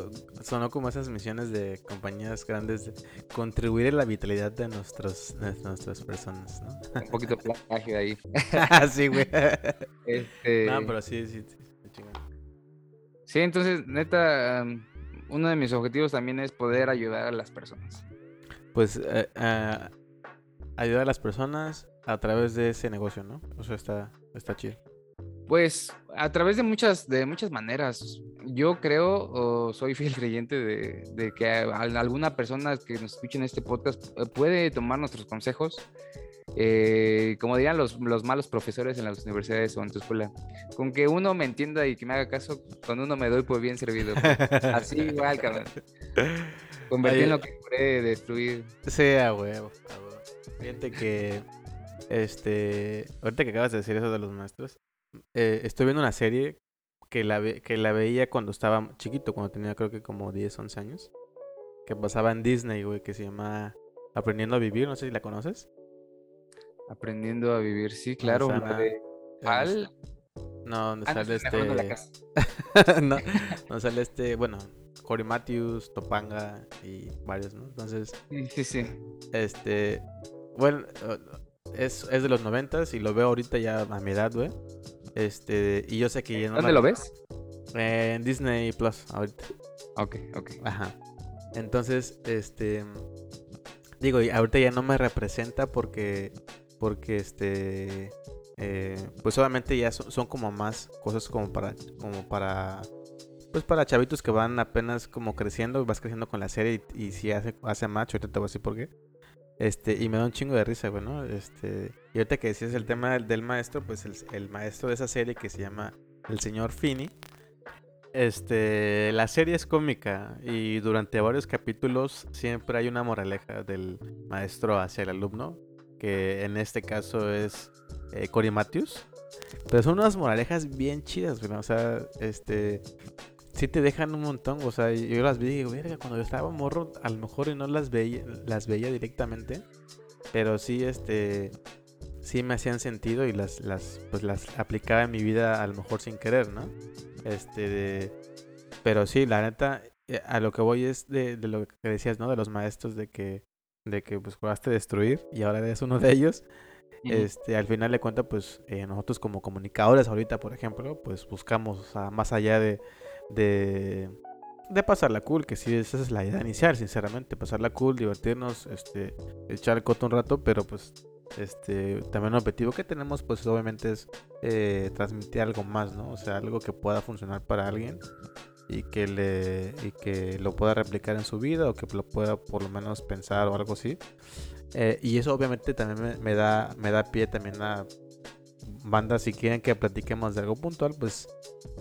Speaker 1: sonó como esas misiones de compañías grandes de contribuir a la vitalidad de nuestros de nuestras personas, ¿no?
Speaker 2: Un poquito de plagio ahí.
Speaker 1: sí, güey.
Speaker 2: Este,
Speaker 1: No, pero sí, sí, sí.
Speaker 2: Sí, entonces, neta, um, uno de mis objetivos también es poder ayudar a las personas.
Speaker 1: Pues eh, eh, ayudar a las personas a través de ese negocio, ¿no? O sea, está, está chido.
Speaker 2: Pues a través de muchas, de muchas maneras. Yo creo o soy fiel creyente de, de que alguna persona que nos escuche en este podcast eh, puede tomar nuestros consejos. Eh, como dirían los, los malos profesores en las universidades o en tu escuela, con que uno me entienda y que me haga caso, con uno me doy por bien servido. Así igual, cabrón. Convertí
Speaker 1: Oye.
Speaker 2: en lo que juré destruir.
Speaker 1: Sí, a huevo, huevo. Fíjate que, este, ahorita que acabas de decir eso de los maestros, eh, estoy viendo una serie que la, ve- que la veía cuando estaba chiquito, cuando tenía creo que como 10, 11 años, que pasaba en Disney, güey, que se llama Aprendiendo a Vivir, no sé si la conoces.
Speaker 2: Aprendiendo a vivir, sí, claro.
Speaker 1: Susana.
Speaker 2: la de Al.
Speaker 1: No, donde
Speaker 2: Ah, no,
Speaker 1: sale
Speaker 2: la
Speaker 1: este...
Speaker 2: casa.
Speaker 1: no, donde sale este, bueno, Corey Matthews, Topanga y varios, ¿no? Entonces...
Speaker 2: Sí, sí, sí.
Speaker 1: Este, bueno, es, es de los noventas y lo veo ahorita ya a mi edad, güey. Este, y yo sé que no
Speaker 2: ¿Dónde
Speaker 1: la-
Speaker 2: lo ves?
Speaker 1: En Disney Plus, ahorita.
Speaker 2: Ok, ok.
Speaker 1: Ajá. Entonces, este, digo, y ahorita ya no me representa porque, porque este, eh, pues obviamente ya son, como más cosas como para, como para, pues para chavitos que van apenas como creciendo, vas creciendo con la serie y, si hace, hace match, ahorita te voy a decir por qué. Este, y me da un chingo de risa, güey, ¿no? Este, y ahorita que decías el tema del, maestro, pues el, maestro de esa serie que se llama el señor Finney. Este, la serie es cómica y durante varios capítulos siempre hay una moraleja del maestro hacia el alumno, que en este caso es eh, Matthews. Pero son unas moralejas bien chidas, o sea, este, sí te dejan un montón, o sea, yo las vi y digo, verga, cuando yo estaba morro, a lo mejor y no las veía, las veía directamente, pero sí, este, sí me hacían sentido y las, las, pues las aplicaba en mi vida a lo mejor sin querer, ¿no? Este, pero sí, la neta, eh, a lo que voy es de lo que decías, ¿no? De los maestros de que, de que pues jugaste destruir y ahora eres uno de ellos. Este, al final de cuentas, pues eh, nosotros como comunicadores ahorita, por ejemplo, pues buscamos, o sea, más allá de, de, de pasarla cool, que sí, esa es la idea inicial, sinceramente, pasarla cool, divertirnos, este, echar el coto un rato, pero pues, este, también el objetivo que tenemos, pues obviamente es eh, transmitir algo más, ¿no? O sea, algo que pueda funcionar para alguien y que le y que lo pueda replicar en su vida o que lo pueda por lo menos pensar o algo así. Eh, y eso obviamente también me, me da me da pie también a bandas si quieren que platiquemos de algo puntual, pues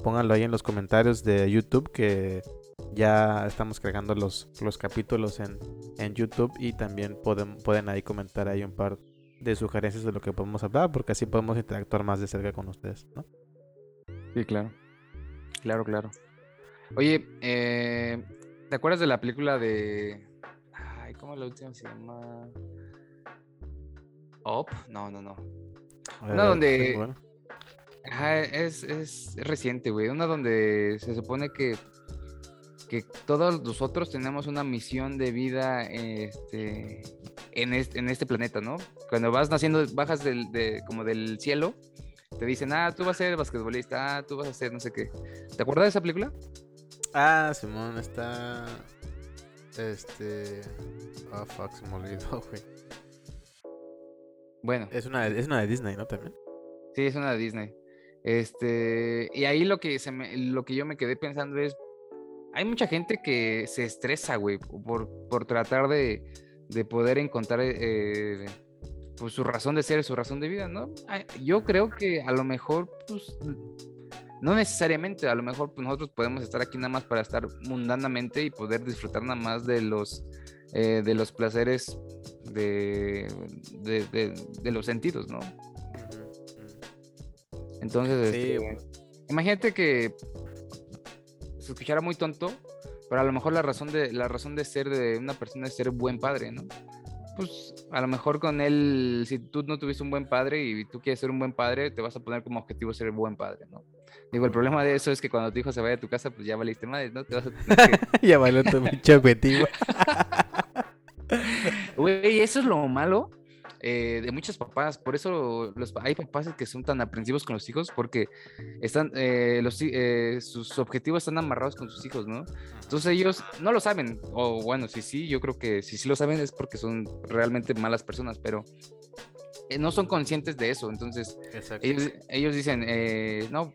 Speaker 1: pónganlo ahí en los comentarios de YouTube que ya estamos cargando los, los capítulos en, en YouTube y también pueden, pueden ahí comentar ahí un par de sugerencias de lo que podemos hablar porque así podemos interactuar más de cerca con ustedes, ¿no?
Speaker 2: Sí, claro. Claro, claro. Oye, eh, ¿te acuerdas de la película de. Ay, ¿cómo la última se llama? Up? No, no, no. Una
Speaker 1: Eh,
Speaker 2: donde-
Speaker 1: bueno.
Speaker 2: Ajá, es, es reciente, güey. Una donde se supone que, que todos nosotros tenemos una misión de vida este, en, este, en este planeta, ¿no? Cuando vas naciendo, bajas del, de, como del cielo, te dicen, ah, tú vas a ser basquetbolista, ah, tú vas a ser no sé qué. ¿Te acuerdas de esa película?
Speaker 1: Ah, Simón está. Este. Ah, fuck, se me olvidó, güey.
Speaker 2: Bueno,
Speaker 1: Es una, es una de Disney, ¿no? También.
Speaker 2: sí, es una de Disney. Este, y ahí lo que, se me, lo que yo me quedé pensando es, hay mucha gente que se estresa, güey, por, por tratar de, de poder encontrar eh, pues su razón de ser, su razón de vida, ¿no? Yo creo que a lo mejor, pues, no necesariamente, a lo mejor pues, nosotros podemos estar aquí nada más para estar mundanamente y poder disfrutar nada más de los eh, de los placeres de, de, de- de los sentidos, ¿no? Entonces,
Speaker 1: Sí,
Speaker 2: este, imagínate que se escuchara muy tonto, pero a lo mejor la razón de la razón de ser de una persona es ser buen padre, ¿no? Pues a lo mejor con él, si tú no tuviste un buen padre y tú quieres ser un buen padre, te vas a poner como objetivo ser buen padre, ¿no? Digo, el problema de eso es que cuando tu hijo se vaya a tu casa, pues ya valiste madre, ¿no? Te vas a tener que
Speaker 1: ya valió tu objetivo.
Speaker 2: Güey, eso es lo malo eh, de muchos papás. Por eso los, hay papás que son tan aprensivos con los hijos porque están, eh, los, eh, sus objetivos están amarrados con sus hijos, ¿no? Entonces ellos no lo saben. O bueno, si sí, yo creo que si sí lo saben es porque son realmente malas personas, pero eh, no son conscientes de eso. Entonces ellos, ellos dicen, eh, no,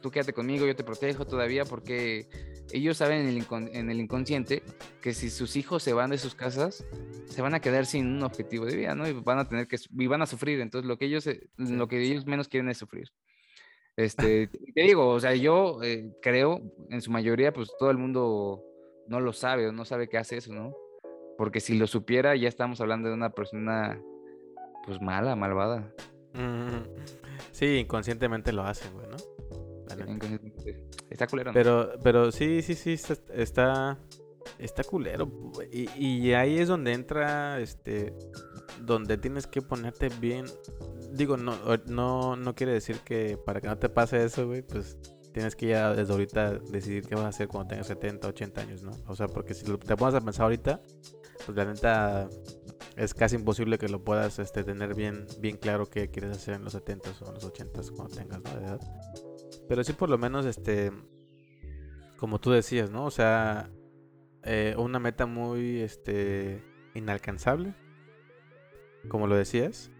Speaker 2: tú quédate conmigo, yo te protejo todavía, porque ellos saben en el, incon- en el inconsciente que si sus hijos se van de sus casas, se van a quedar sin un objetivo de vida, ¿no? Y van a tener que, y van a sufrir. Entonces lo que ellos, eh, lo que ellos menos quieren es sufrir. Este, te digo, o sea, yo eh, creo, en su mayoría, pues todo el mundo no lo sabe o no sabe que hace eso, ¿no? Porque si lo supiera, ya estamos hablando de una persona, pues mala, malvada.
Speaker 1: Mm, Sí, inconscientemente lo hacen, güey, ¿no? Neta.
Speaker 2: Inconscientemente. Está culero. ¿no?
Speaker 1: Pero, pero sí, sí, sí, está, está, culero. Y, y ahí es donde entra, este, donde tienes que ponerte bien. Digo, no, no, no quiere decir que para que no te pase eso, güey, pues tienes que ya desde ahorita decidir qué vas a hacer cuando tengas 70, 80 años, ¿no? O sea, porque si te pones a pensar ahorita, pues la neta es casi imposible que lo puedas este, tener bien, bien claro qué quieres hacer en los 70 o en los 80 cuando tengas de edad. Pero sí por lo menos, este, como tú decías, ¿no? O sea, eh, una meta muy, este, inalcanzable, como lo decías,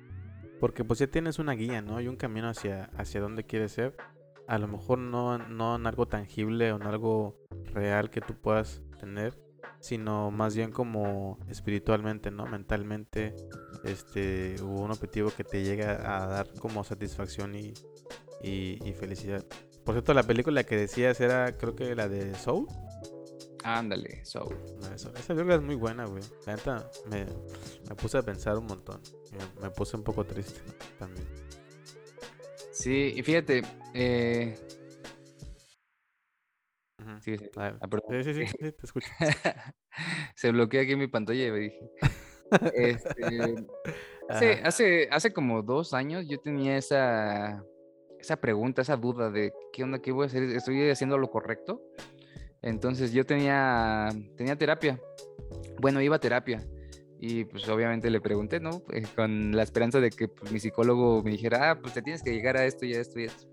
Speaker 1: porque pues ya tienes una guía, ¿no? Y un camino hacia, hacia dónde quieres ser. A lo mejor no, no en algo tangible o en algo real que tú puedas tener, sino más bien como espiritualmente, ¿no? Mentalmente, este, un objetivo que te llega a dar como satisfacción y, y, y felicidad. Por cierto, la película que decías era, creo que la de Soul.
Speaker 2: Ándale, so.
Speaker 1: No, eso- esa película es muy buena, güey. La neta, me, me puse a pensar un montón. Me, me puse un poco triste también.
Speaker 2: Sí, y fíjate, eh, sí, sí. Ah.
Speaker 1: Sí, sí, sí, sí, te escucho.
Speaker 2: Se bloquea aquí mi pantalla y me dije. Este, hace, hace, hace como dos años yo tenía esa, esa pregunta, esa duda de qué onda, qué voy a hacer, estoy haciendo lo correcto. Entonces yo tenía, tenía terapia. Bueno, iba a terapia. Y pues obviamente le pregunté, ¿no? Eh, con la esperanza de que pues, mi psicólogo me dijera, ah, pues te tienes que llegar a esto y a esto y a esto.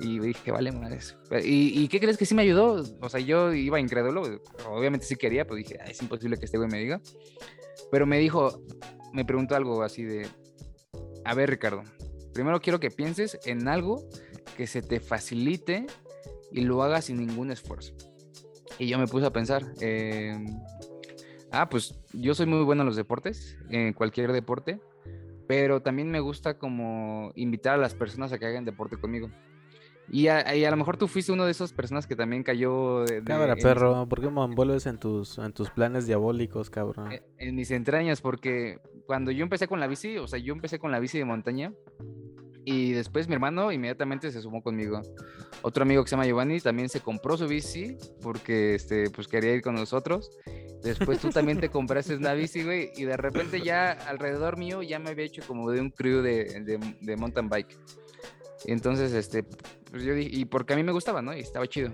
Speaker 2: Y dije, vale, madres. ¿Y, ¿Y qué crees que sí me ayudó? O sea, yo iba incrédulo, obviamente sí quería, pues dije, "Ah, es imposible que este güey me diga. Pero me dijo, me preguntó algo así de, a ver Ricardo, primero quiero que pienses en algo que se te facilite y lo hagas sin ningún esfuerzo. Y yo me puse a pensar, eh, ah, pues yo soy muy bueno en los deportes, en cualquier deporte, pero también me gusta como invitar a las personas a que hagan deporte conmigo. Y a, y a lo mejor tú fuiste una de esas personas que también cayó de, de-
Speaker 1: Cámara, perro, ¿por qué me envuelves en tus, en tus planes diabólicos, cabrón?
Speaker 2: en, en mis entrañas, porque cuando yo empecé con la bici, o sea, yo empecé con la bici de montaña y después mi hermano inmediatamente se sumó conmigo. Otro amigo que se llama Giovanni también se compró su bici porque este, pues quería ir con nosotros. Después tú también te compraste la bici, güey, y de repente ya alrededor mío ya me había hecho como de un crew de, de, de mountain bike. Entonces, este, pues yo dije, y porque a mí me gustaba, ¿no? Y estaba chido.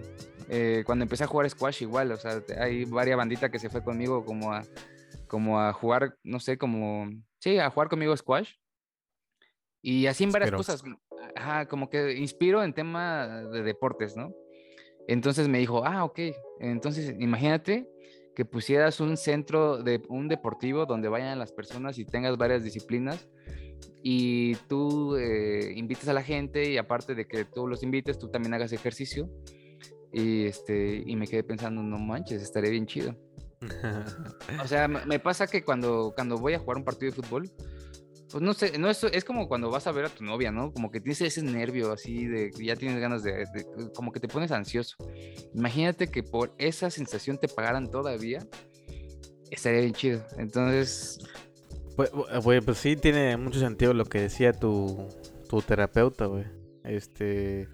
Speaker 2: Eh, cuando empecé a jugar squash igual, o sea, hay varias banditas que se fue conmigo como a, como a jugar, no sé, como, sí, a jugar conmigo squash. Y así en varias cosas, ajá, como que inspiro en tema de deportes, ¿no? Entonces me dijo, ah, ok, entonces imagínate que pusieras un centro de un deportivo donde vayan las personas y tengas varias disciplinas y tú eh, invites a la gente y aparte de que tú los invites, tú también hagas ejercicio. Y, este, y me quedé pensando, no manches, estaría bien chido. O sea, me me pasa que cuando, cuando voy a jugar un partido de fútbol, pues no sé, no es, es como cuando vas a ver a tu novia, ¿no? Como que tienes ese nervio así de que ya tienes ganas de, como que te pones ansioso. Imagínate que por esa sensación te pagaran todavía. estaría bien chido. Entonces,
Speaker 1: Pues, güey, pues sí tiene mucho sentido lo que decía tu, tu terapeuta, güey. Este,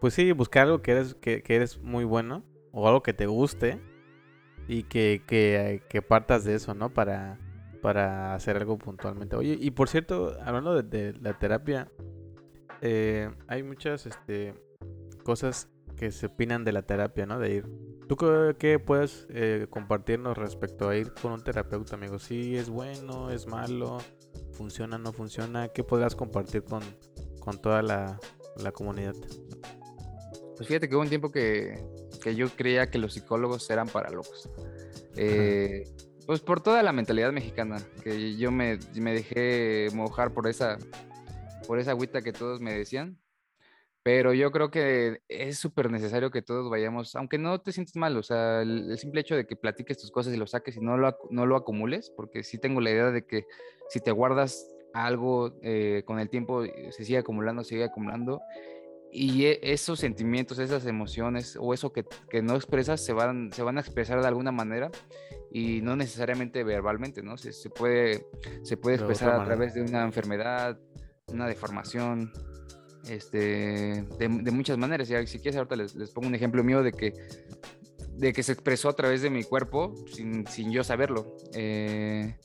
Speaker 1: pues sí, buscar algo que eres, que, eres muy bueno o algo que te guste y que, que, que partas de eso, ¿no? Para, para hacer algo puntualmente. Oye, y por cierto, hablando de, de la terapia, eh, hay muchas este, cosas que se opinan de la terapia, ¿no? De ir. ¿Tú qué, qué puedes eh, compartirnos respecto a ir con un terapeuta, amigo? ¿Sí es bueno, es malo, funciona, no funciona? ¿Qué podrás compartir con, con toda la, la comunidad?
Speaker 2: pues fíjate que hubo un tiempo que, que yo creía que los psicólogos eran para locos. Eh, pues por toda la mentalidad mexicana, que yo me, me dejé mojar por esa, por esa agüita que todos me decían. Pero yo creo que es súper necesario que todos vayamos, aunque no te sientes mal, o sea, el, el simple hecho de que platiques tus cosas y lo saques y no lo, no lo acumules, porque sí tengo la idea de que si te guardas algo eh, con el tiempo, eh, se sigue acumulando, se sigue acumulando, y e- esos sentimientos, esas emociones o eso que, que no expresas se van, se van a expresar de alguna manera y no necesariamente verbalmente, ¿no? Se, se puede, se puede
Speaker 1: De
Speaker 2: expresar a través de una enfermedad, una deformación, este, de, de muchas maneras. Y si quieres, ahorita les, les pongo un ejemplo mío de que, de que se expresó a través de mi cuerpo sin, sin yo saberlo. Eh,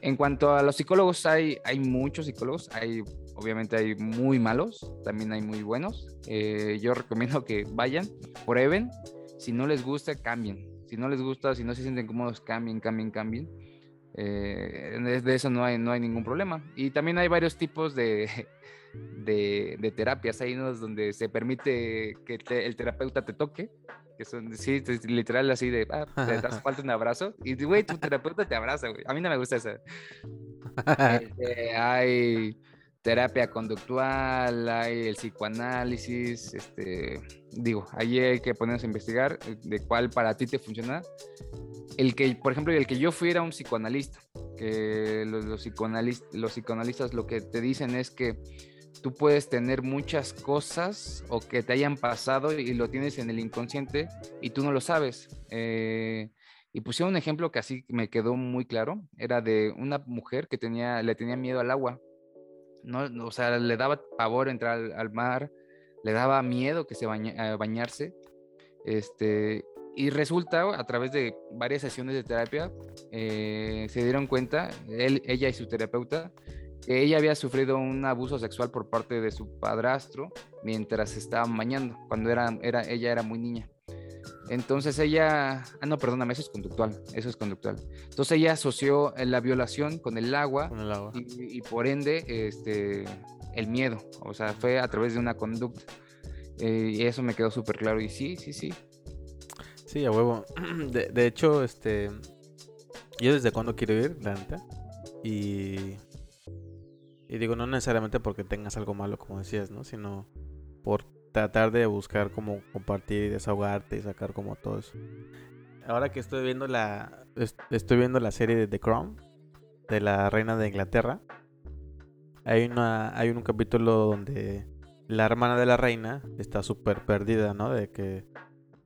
Speaker 2: en cuanto a los psicólogos, hay, hay muchos psicólogos, hay, obviamente hay muy malos, también hay muy buenos. Eh, yo recomiendo que vayan, prueben, si no les gusta, cambien. Si no les gusta, si no se sienten cómodos, cambien, cambien, cambien. Eh, de, eso no hay, no hay ningún problema. Y también hay varios tipos de, de, de terapias. Hay unos donde se permite que te- el terapeuta te toque, que son, sí, te- literal así de, ah, te das falta un abrazo. Y, güey, tu terapeuta te abraza, güey. A mí no me gusta eso. Este, hay terapia conductual, hay el psicoanálisis, este, digo, ahí hay que ponernos a investigar eh, de cuál para ti te funciona. El que, por ejemplo, el que yo fui era un psicoanalista, que los, los, psicoanalis- los psicoanalistas lo que te dicen es que tú puedes tener muchas cosas o que te hayan pasado y lo tienes en el inconsciente y tú no lo sabes. Eh, y pusieron un ejemplo que así me quedó muy claro, era de una mujer que tenía, le tenía miedo al agua. No, o sea, le daba pavor entrar al, mar, le daba miedo que se baña- a bañarse. Este, y resulta, a través de varias sesiones de terapia, eh, se dieron cuenta, él, ella y su terapeuta, que ella había sufrido un abuso sexual por parte de su padrastro mientras se estaban bañando, cuando era, era, ella era muy niña. Entonces ella, ah, no, perdóname, eso es conductual, eso es conductual. Entonces ella asoció eh, la violación con el agua
Speaker 1: Con el agua.
Speaker 2: y, y por ende este, el miedo, o sea, fue a través de una conducta. Eh, y eso me quedó súper claro. Y sí, sí, sí.
Speaker 1: Sí, a huevo. De, de hecho, este. Yo desde cuando quiero ir, la neta. Y. Y digo, no necesariamente porque tengas algo malo, como decías, ¿no? Sino por tratar de buscar cómo compartir y desahogarte y sacar como todo eso. Ahora que estoy viendo la. est- Estoy viendo la serie de The Crown. De la reina de Inglaterra. Hay una. Hay un capítulo donde la hermana de la reina está súper perdida, ¿no? De que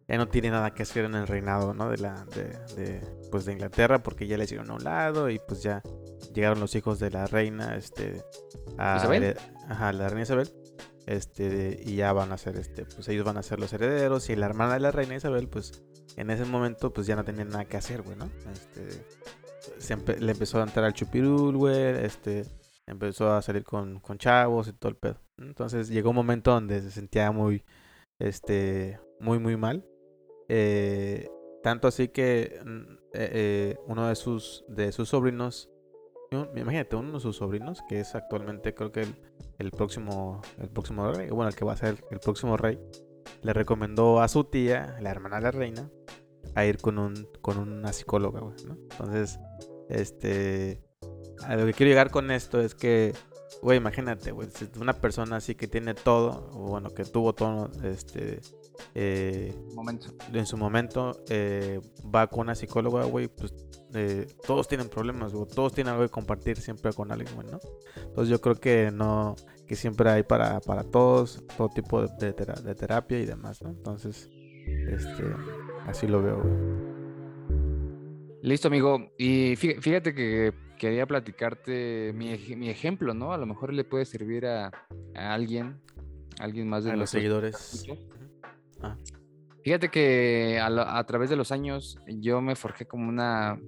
Speaker 1: ya no tiene nada que hacer en el reinado, ¿no? De la, de, de, pues de Inglaterra, porque ya le hicieron a un lado y pues ya llegaron los hijos de la reina, este, a
Speaker 2: ¿Isabel?
Speaker 1: hered- ajá, la reina Isabel, este, y ya van a ser, este, pues ellos van a ser los herederos y la hermana de la reina Isabel, pues en ese momento, pues ya no tenía nada que hacer, güey. Este, le empezó a entrar al chupirul, este, empezó a salir con, chavos y todo el pedo. Entonces llegó un momento donde se sentía muy, este, muy, muy mal. Eh, tanto así que mm, eh, eh, uno de sus, de sus sobrinos, imagínate, uno de sus sobrinos, que es actualmente creo que el, el próximo, el próximo rey, bueno, el que va a ser el próximo rey, le recomendó a su tía, la hermana de la reina, a ir con un, con una psicóloga, güey, ¿no? Entonces, este, a lo que quiero llegar con esto es que, güey, imagínate, güey, si una persona así que tiene todo, o bueno, que tuvo todo, este, eh,
Speaker 2: Momento.
Speaker 1: en su momento eh, va con una psicóloga, güey, pues eh, todos tienen problemas, güey, todos tienen algo que compartir siempre con alguien, güey, ¿no? Entonces yo creo que no, que siempre hay para, para todos, todo tipo de, de tera- de terapia y demás, ¿no? Entonces, este, así lo veo.
Speaker 2: Listo, amigo. Y fíjate que quería platicarte mi, mi ejemplo, ¿no? A lo mejor le puede servir a, a alguien, a alguien más de
Speaker 1: los seguidores.
Speaker 2: Ah. Fíjate que a, a, través de los años yo me forjé como una,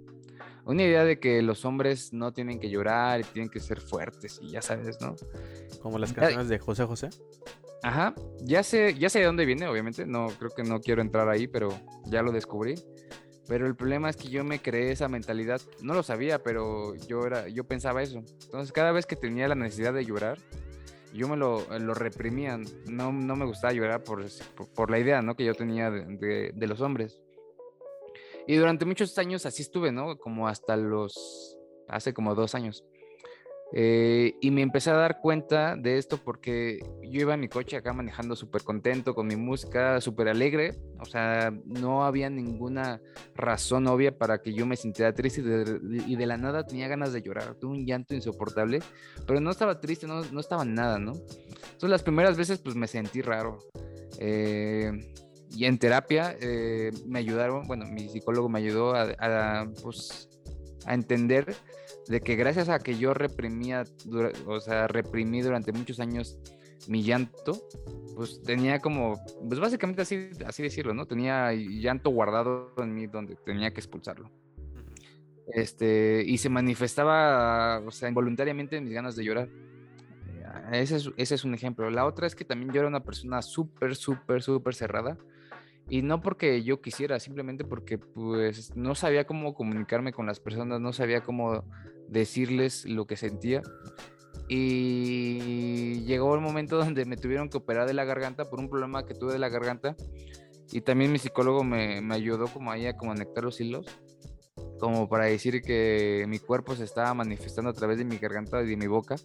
Speaker 2: una idea de que los hombres no tienen que llorar y tienen que ser fuertes y ya sabes, ¿no?
Speaker 1: Como las canciones de José José.
Speaker 2: Ajá, ya sé, ya sé de dónde viene, obviamente, no creo que no quiero entrar ahí, pero ya lo descubrí. Pero el problema es que yo me creé esa mentalidad, no lo sabía, pero yo era, yo pensaba eso. Entonces cada vez que tenía la necesidad de llorar, yo me lo, lo reprimía, no, no me gustaba llorar por, por, la idea ¿no? que yo tenía de, de los hombres. Y durante muchos años así estuve, ¿no? Como hasta los, hace como dos años. Eh, y me empecé a dar cuenta de esto porque yo iba en mi coche acá manejando súper contento con mi música, súper alegre. O sea, no había ninguna razón obvia para que yo me sintiera triste y de, la nada tenía ganas de llorar. Tuve un llanto insoportable, pero no estaba triste, no, no estaba nada, ¿no? Entonces las primeras veces pues me sentí raro. Eh, y en terapia eh, me ayudaron, bueno, mi psicólogo me ayudó a, pues, a entender de que gracias a que yo reprimía, o sea, reprimí durante muchos años mi llanto, pues tenía como, pues básicamente así, así decirlo, ¿no? Tenía llanto guardado en mí donde tenía que expulsarlo. Este, y se manifestaba, o sea, involuntariamente mis ganas de llorar. Ese es, ese es un ejemplo. La otra es que también yo era una persona súper, súper, súper cerrada. Y no porque yo quisiera, simplemente porque pues no sabía cómo comunicarme con las personas, no sabía cómo decirles lo que sentía. Y llegó el momento donde me tuvieron que operar de la garganta por un problema que tuve de la garganta. Y también mi psicólogo me, me ayudó como ahí a conectar los hilos, como para decir que mi cuerpo se estaba manifestando a través de mi garganta y de mi boca,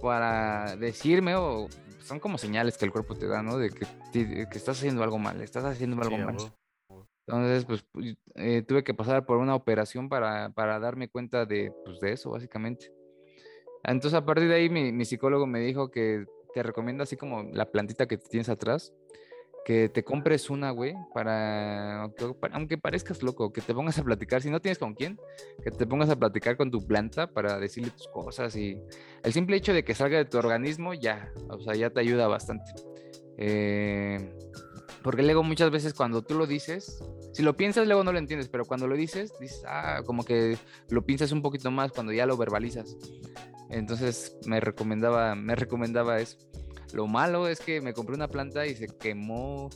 Speaker 2: para decirme o son como señales que el cuerpo te da, ¿no? De que, que estás haciendo algo mal, estás haciendo algo mal. Entonces, pues, pues eh, tuve que pasar por una operación para, para darme cuenta de, pues, de eso, básicamente. Entonces, a partir de ahí, mi, mi psicólogo me dijo que te recomiendo así como la plantita que tienes atrás, que te compres una, güey, para, aunque parezcas loco, que te pongas a platicar, si no tienes con quién, que te pongas a platicar con tu planta para decirle tus cosas y el simple hecho de que salga de tu organismo ya, o sea, ya te ayuda bastante. Eh, porque luego muchas veces cuando tú lo dices, si lo piensas luego no lo entiendes, pero cuando lo dices, dices, ah, como que lo piensas un poquito más cuando ya lo verbalizas. Entonces me recomendaba, me recomendaba eso. Lo malo es que me compré una planta y se quemó.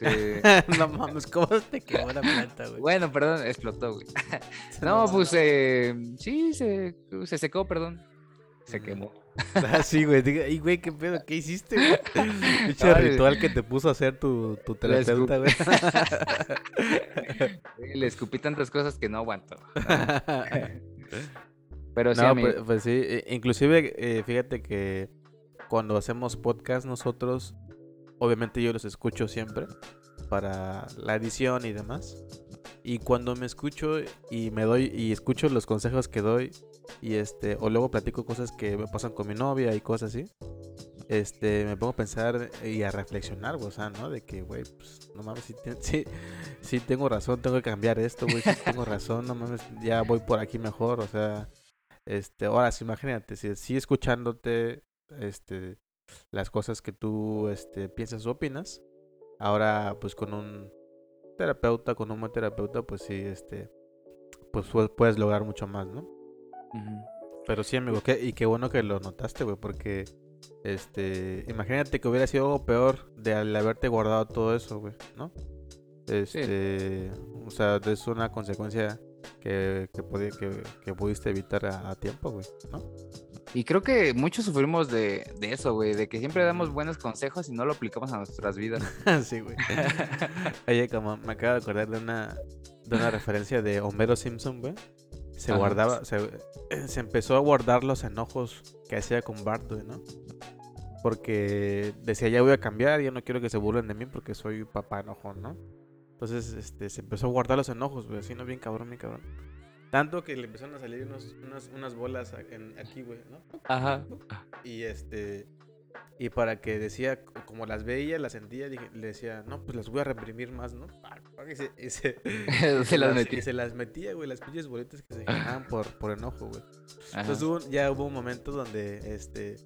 Speaker 1: no mames, ¿cómo te quemó la planta, güey?
Speaker 2: Bueno, perdón, explotó, güey. no, pues eh, sí, se, se secó, perdón. Se quemó.
Speaker 1: Ah, sí, güey. Y, güey, ¿qué pedo? ¿Qué hiciste, güey? Dicho ritual que te puso a hacer tu, tu terapeuta, güey.
Speaker 2: Le escupí tantas cosas que no aguanto.
Speaker 1: Pero sí, no, pues, pues, sí. E, inclusive, eh, fíjate que cuando hacemos podcast nosotros, obviamente yo los escucho siempre para la edición y demás. Y cuando me escucho y me doy y escucho los consejos que doy y este o luego platico cosas que me pasan con mi novia y cosas así, este me pongo a pensar y a reflexionar, o sea, ¿no? De que, güey, pues no mames, si, si, tengo razón, tengo que cambiar esto, güey, si tengo razón, no mames, ya voy por aquí mejor, o sea, este, ahora sí, imagínate, si, si escuchándote este, las cosas que tú este, piensas o opinas. Ahora, pues con un terapeuta, con un buen terapeuta, pues sí, este, pues puedes lograr mucho más, ¿no? Pero sí, amigo, y qué bueno que lo notaste, güey, porque, este, imagínate que hubiera sido algo peor de al haberte guardado todo eso, güey, ¿no? Este, o sea, es una consecuencia que, que, que, pudiste evitar a, a tiempo, güey, ¿no?
Speaker 2: Y creo que muchos sufrimos de, de eso, güey, de que siempre damos buenos consejos y no lo aplicamos a nuestras vidas.
Speaker 1: sí, güey. Oye, como me acabo de acordar de una, de una referencia de Homero Simpson, güey. Se guardaba, se, se, empezó a guardar los enojos que hacía con Bart, güey, ¿no? Porque decía, ya voy a cambiar, ya no quiero que se burlen de mí porque soy papá enojón, ¿no? Entonces, este, se empezó a guardar los enojos, güey, así, ¿no? Bien cabrón, bien cabrón. Tanto que le empezaron a salir unos, unas, unas bolas aquí, güey, ¿no?
Speaker 2: Ajá.
Speaker 1: Y este. Y para que decía, como las veía, las sentía, dije, le decía, no, pues las voy a reprimir más, ¿no? Y se, y se,
Speaker 2: Se las
Speaker 1: y
Speaker 2: metí.
Speaker 1: se las metía, güey, las pinches bolitas que se generaban por, por enojo, güey. Entonces hubo- ya hubo un momento donde, este,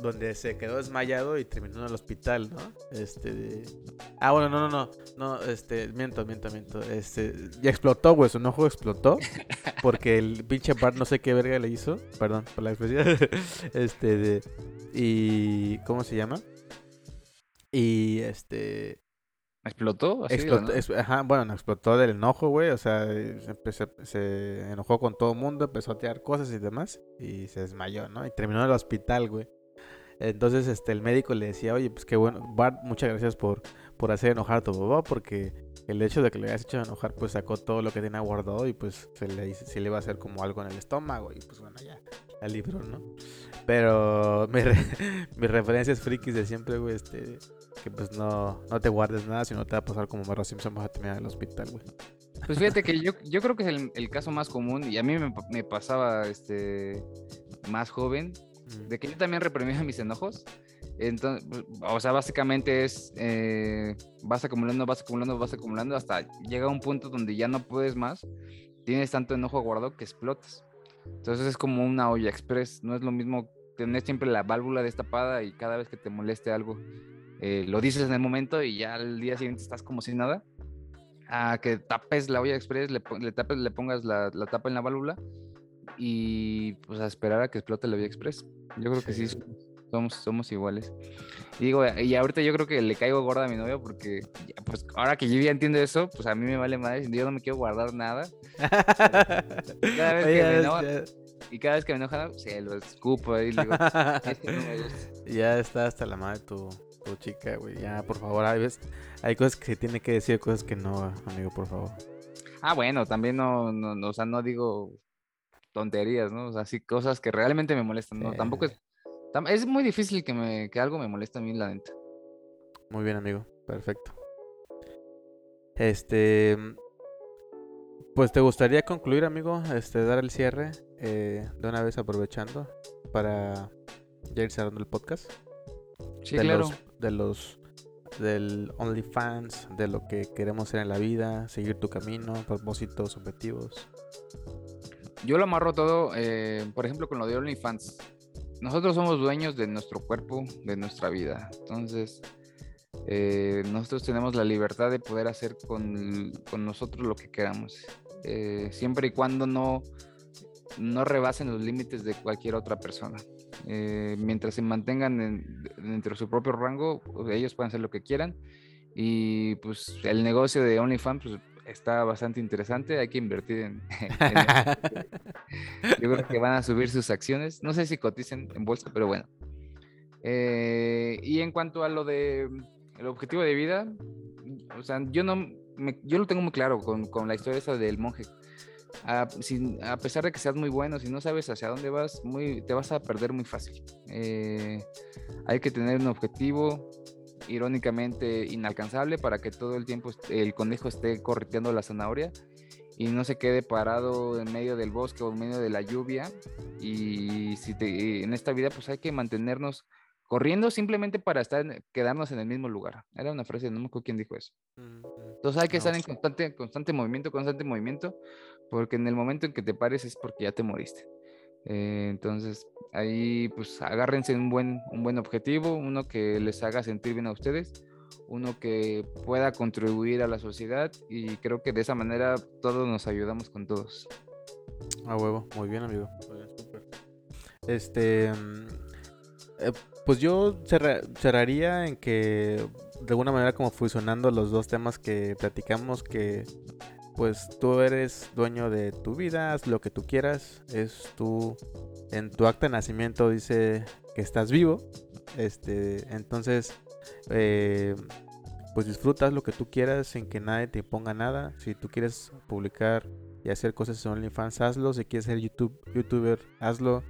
Speaker 1: donde se quedó desmayado y terminó en el hospital, ¿no? Este, de- ah, bueno, no, no, no, no, este, miento, miento, miento, este, ya explotó, güey, su enojo explotó, porque el pinche Bart no sé qué verga le hizo, perdón por la expresión, este, de, y, ¿cómo se llama? Y, este,
Speaker 2: ¿Explotó? Así, ¿o
Speaker 1: Explotó,
Speaker 2: no?
Speaker 1: ajá, bueno, no, explotó del enojo, güey. O sea, se, se enojó con todo el mundo, empezó a tirar cosas y demás. Y se desmayó, ¿no? Y terminó en el hospital, güey. Entonces, este, el médico le decía, oye, pues qué bueno, Bart, muchas gracias por, por hacer enojar a tu papá, porque el hecho de que le hayas hecho enojar, pues sacó todo lo que tenía guardado y pues se le, se le iba a hacer como algo en el estómago. Y pues bueno, ya, la libró, ¿no? Pero mi re- mis referencias frikis de siempre, güey, este, que pues no, no te guardes nada, si no te va a pasar como Mero Simpson, vas a terminar el hospital, güey.
Speaker 2: Pues fíjate que yo, yo creo que es el, el caso más común y a mí me, me pasaba este más joven De que yo también reprimía mis enojos. Entonces, o sea, básicamente es, eh, vas acumulando, vas acumulando, vas acumulando, hasta llega un punto donde ya no puedes más, tienes tanto enojo guardado que explotas. Entonces es como una olla express, no es lo mismo tener siempre la válvula destapada y cada vez que te moleste algo, eh, lo dices en el momento y ya al día siguiente estás como si nada, a que tapes la olla express, le, le tapes, le pongas la, la tapa en la válvula y pues a esperar a que explote la vía express. Yo creo que sí,
Speaker 1: Sí.
Speaker 2: somos, somos iguales. Y digo, y ahorita yo creo que le caigo gorda a mi novia porque, ya, pues ahora que yo ya entiendo eso, pues a mí me vale madre, yo no me quiero guardar nada. Cada vez que me enoja, y cada vez que me enoja, se lo escupo le digo, "Este no me gusta".
Speaker 1: Ya está hasta la madre tu, tu chica, güey. Ya, por favor, hay, ves, hay cosas que se tiene que decir, cosas que no, amigo, por favor.
Speaker 2: Ah, bueno, también no, no, no, o sea, no digo tonterías, ¿no? O sea, sí, cosas que realmente me molestan, ¿no? Tampoco es, tam- es muy difícil que, me, que algo me moleste a mí, la neta.
Speaker 1: Muy bien, amigo. Perfecto. Este. Pues te gustaría concluir, amigo, este, dar el cierre eh, de una vez aprovechando para ya ir cerrando el podcast.
Speaker 2: Sí,
Speaker 1: de
Speaker 2: claro.
Speaker 1: los, de los del OnlyFans, de lo que queremos hacer en la vida, seguir tu camino, propósitos, objetivos.
Speaker 2: Yo lo amarro todo, eh, por ejemplo, con lo de OnlyFans. Nosotros somos dueños de nuestro cuerpo, de nuestra vida. Entonces, eh, nosotros tenemos la libertad de poder hacer con, con nosotros lo que queramos. eh, siempre y cuando no, no rebasen los límites de cualquier otra persona. Mientras se mantengan en- dentro de su propio rango, ellos pueden hacer lo que quieran. Y pues el negocio de OnlyFans pues, está bastante interesante. Hay que invertir en, yo creo que van a subir sus acciones. No sé si coticen en bolsa, pero bueno. Eh, y en cuanto a lo de el objetivo de vida, o sea, yo no me- yo lo tengo muy claro con, con la historia esa del monje. A, sin- a pesar de que seas muy bueno, si no sabes hacia dónde vas, muy, te vas a perder muy fácil. Eh, hay que tener un objetivo irónicamente inalcanzable para que todo el tiempo el conejo esté correteando la zanahoria y no se quede parado en medio del bosque o en medio de la lluvia. Y si te- en esta vida pues hay que mantenernos corriendo simplemente para estar quedarnos en el mismo lugar. Era una frase, no me acuerdo quién dijo eso. Entonces hay que
Speaker 1: Me
Speaker 2: estar en
Speaker 1: gusta.
Speaker 2: constante, constante movimiento, constante movimiento, porque en el momento en que te pares es porque ya te moriste. Eh, entonces ahí pues agárrense un buen, un buen objetivo, uno que les haga sentir bien a ustedes, uno que pueda contribuir a la sociedad y creo que de esa manera todos nos ayudamos con todos.
Speaker 1: A huevo, muy bien, amigo. Este. mm, eh, pues yo cerra- cerraría en que de alguna manera como fusionando los dos temas que platicamos que pues tú eres dueño de tu vida, haz lo que tú quieras, es tu en tu acta de nacimiento dice que estás vivo, este, entonces eh, pues disfrutas lo que tú quieras sin que nadie te imponga nada, si tú quieres publicar y hacer cosas en OnlyFans, hazlo. Si quieres ser YouTube, youtuber, hazlo.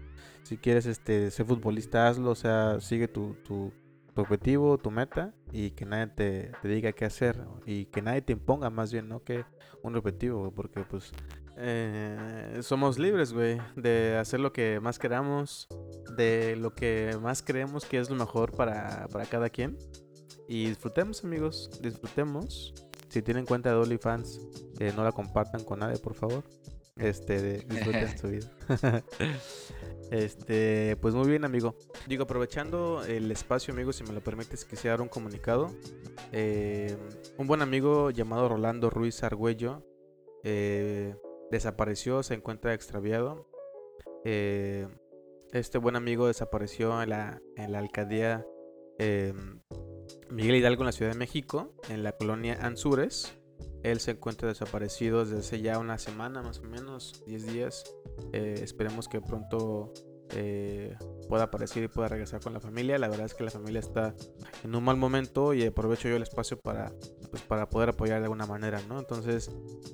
Speaker 1: Si quieres este, ser futbolista, hazlo. O sea, sigue tu, tu, tu objetivo, tu meta y que nadie te, diga qué hacer y que nadie te imponga más bien, ¿no? Que un objetivo, porque pues eh, somos libres, güey, de hacer lo que más queramos, de lo que más creemos que es lo mejor para, para cada quien. Y disfrutemos, amigos, disfrutemos. Si tienen cuenta de OnlyFans, eh, no la compartan con nadie, por favor. Este, de, disfruten su vida. este, pues muy bien, amigo. Digo, aprovechando el espacio, amigo, si me lo permites, quisiera dar un comunicado. Eh, un buen amigo llamado Rolando Ruiz Argüello eh, desapareció, se encuentra extraviado. Eh, este buen amigo desapareció en la, en la alcaldía Miguel Hidalgo en la Ciudad de México, en la colonia Anzures. Él se encuentra desaparecido desde ya una semana, más o menos, 10 días. Eh, esperemos que pronto eh, pueda aparecer y pueda regresar con la familia. La verdad es que la familia está en un mal momento y aprovecho yo el espacio para, pues, para poder apoyar de alguna manera, ¿no? Entonces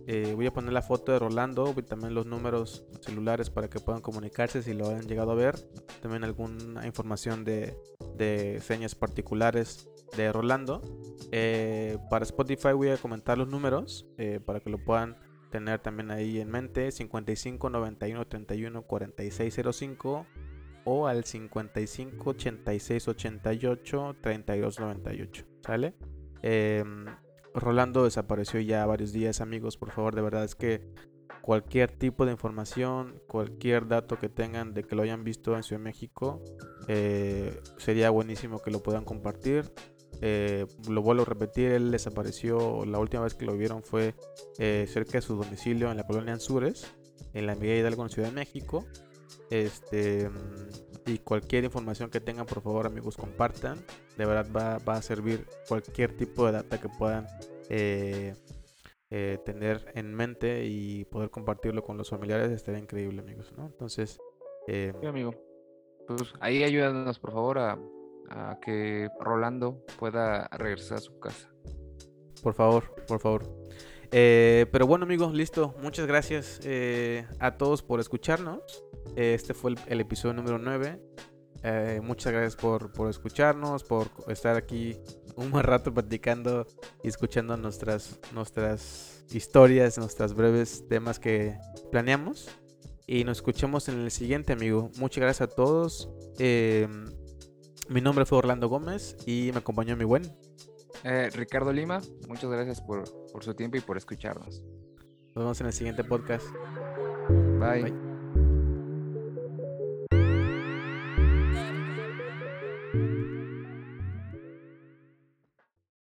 Speaker 1: eh, voy a poner la foto de Rolando y también los números celulares para que puedan comunicarse si lo han llegado a ver. También alguna información de, de señas particulares de Rolando. Eh, para Spotify voy a comentar los números eh, para que lo puedan tener también ahí en mente. 55 91 31 46 05 o al 55 86 88 32 98. ¿Sale? Em, Rolando desapareció ya varios días, amigos. Por favor, de verdad es que cualquier tipo de información, cualquier dato que tengan de que lo hayan visto en Ciudad de México, eh, sería buenísimo que lo puedan compartir. Eh, lo vuelvo a repetir, él desapareció, la última vez que lo vieron fue eh, cerca de su domicilio en la colonia Anzures, en la Miguel Hidalgo en Ciudad de México. Este, mm, y cualquier información que tengan, por favor amigos, compartan. De verdad va, a servir cualquier tipo de data que puedan eh, tener en mente y poder compartirlo con los familiares. Estaría increíble amigos, ¿no? Entonces...
Speaker 2: sí, amigo. Pues ahí ayúdanos por favor a a que Rolando pueda regresar a su casa.
Speaker 1: Por favor, por favor. Eh, pero bueno amigos, listo. Muchas gracias eh, a todos por escucharnos. Este fue el, episodio número 9. Eh, muchas gracias por, por, escucharnos, por estar aquí un buen rato platicando y escuchando nuestras, nuestras historias, nuestras breves temas que planeamos. Y nos escuchamos en el siguiente, amigo. Muchas gracias a todos. Mi nombre fue Orlando Gómez y me acompañó mi buen.
Speaker 2: Eh, Ricardo Lima, muchas gracias por, por su tiempo y por escucharnos.
Speaker 1: Nos vemos en el siguiente podcast.
Speaker 2: Bye.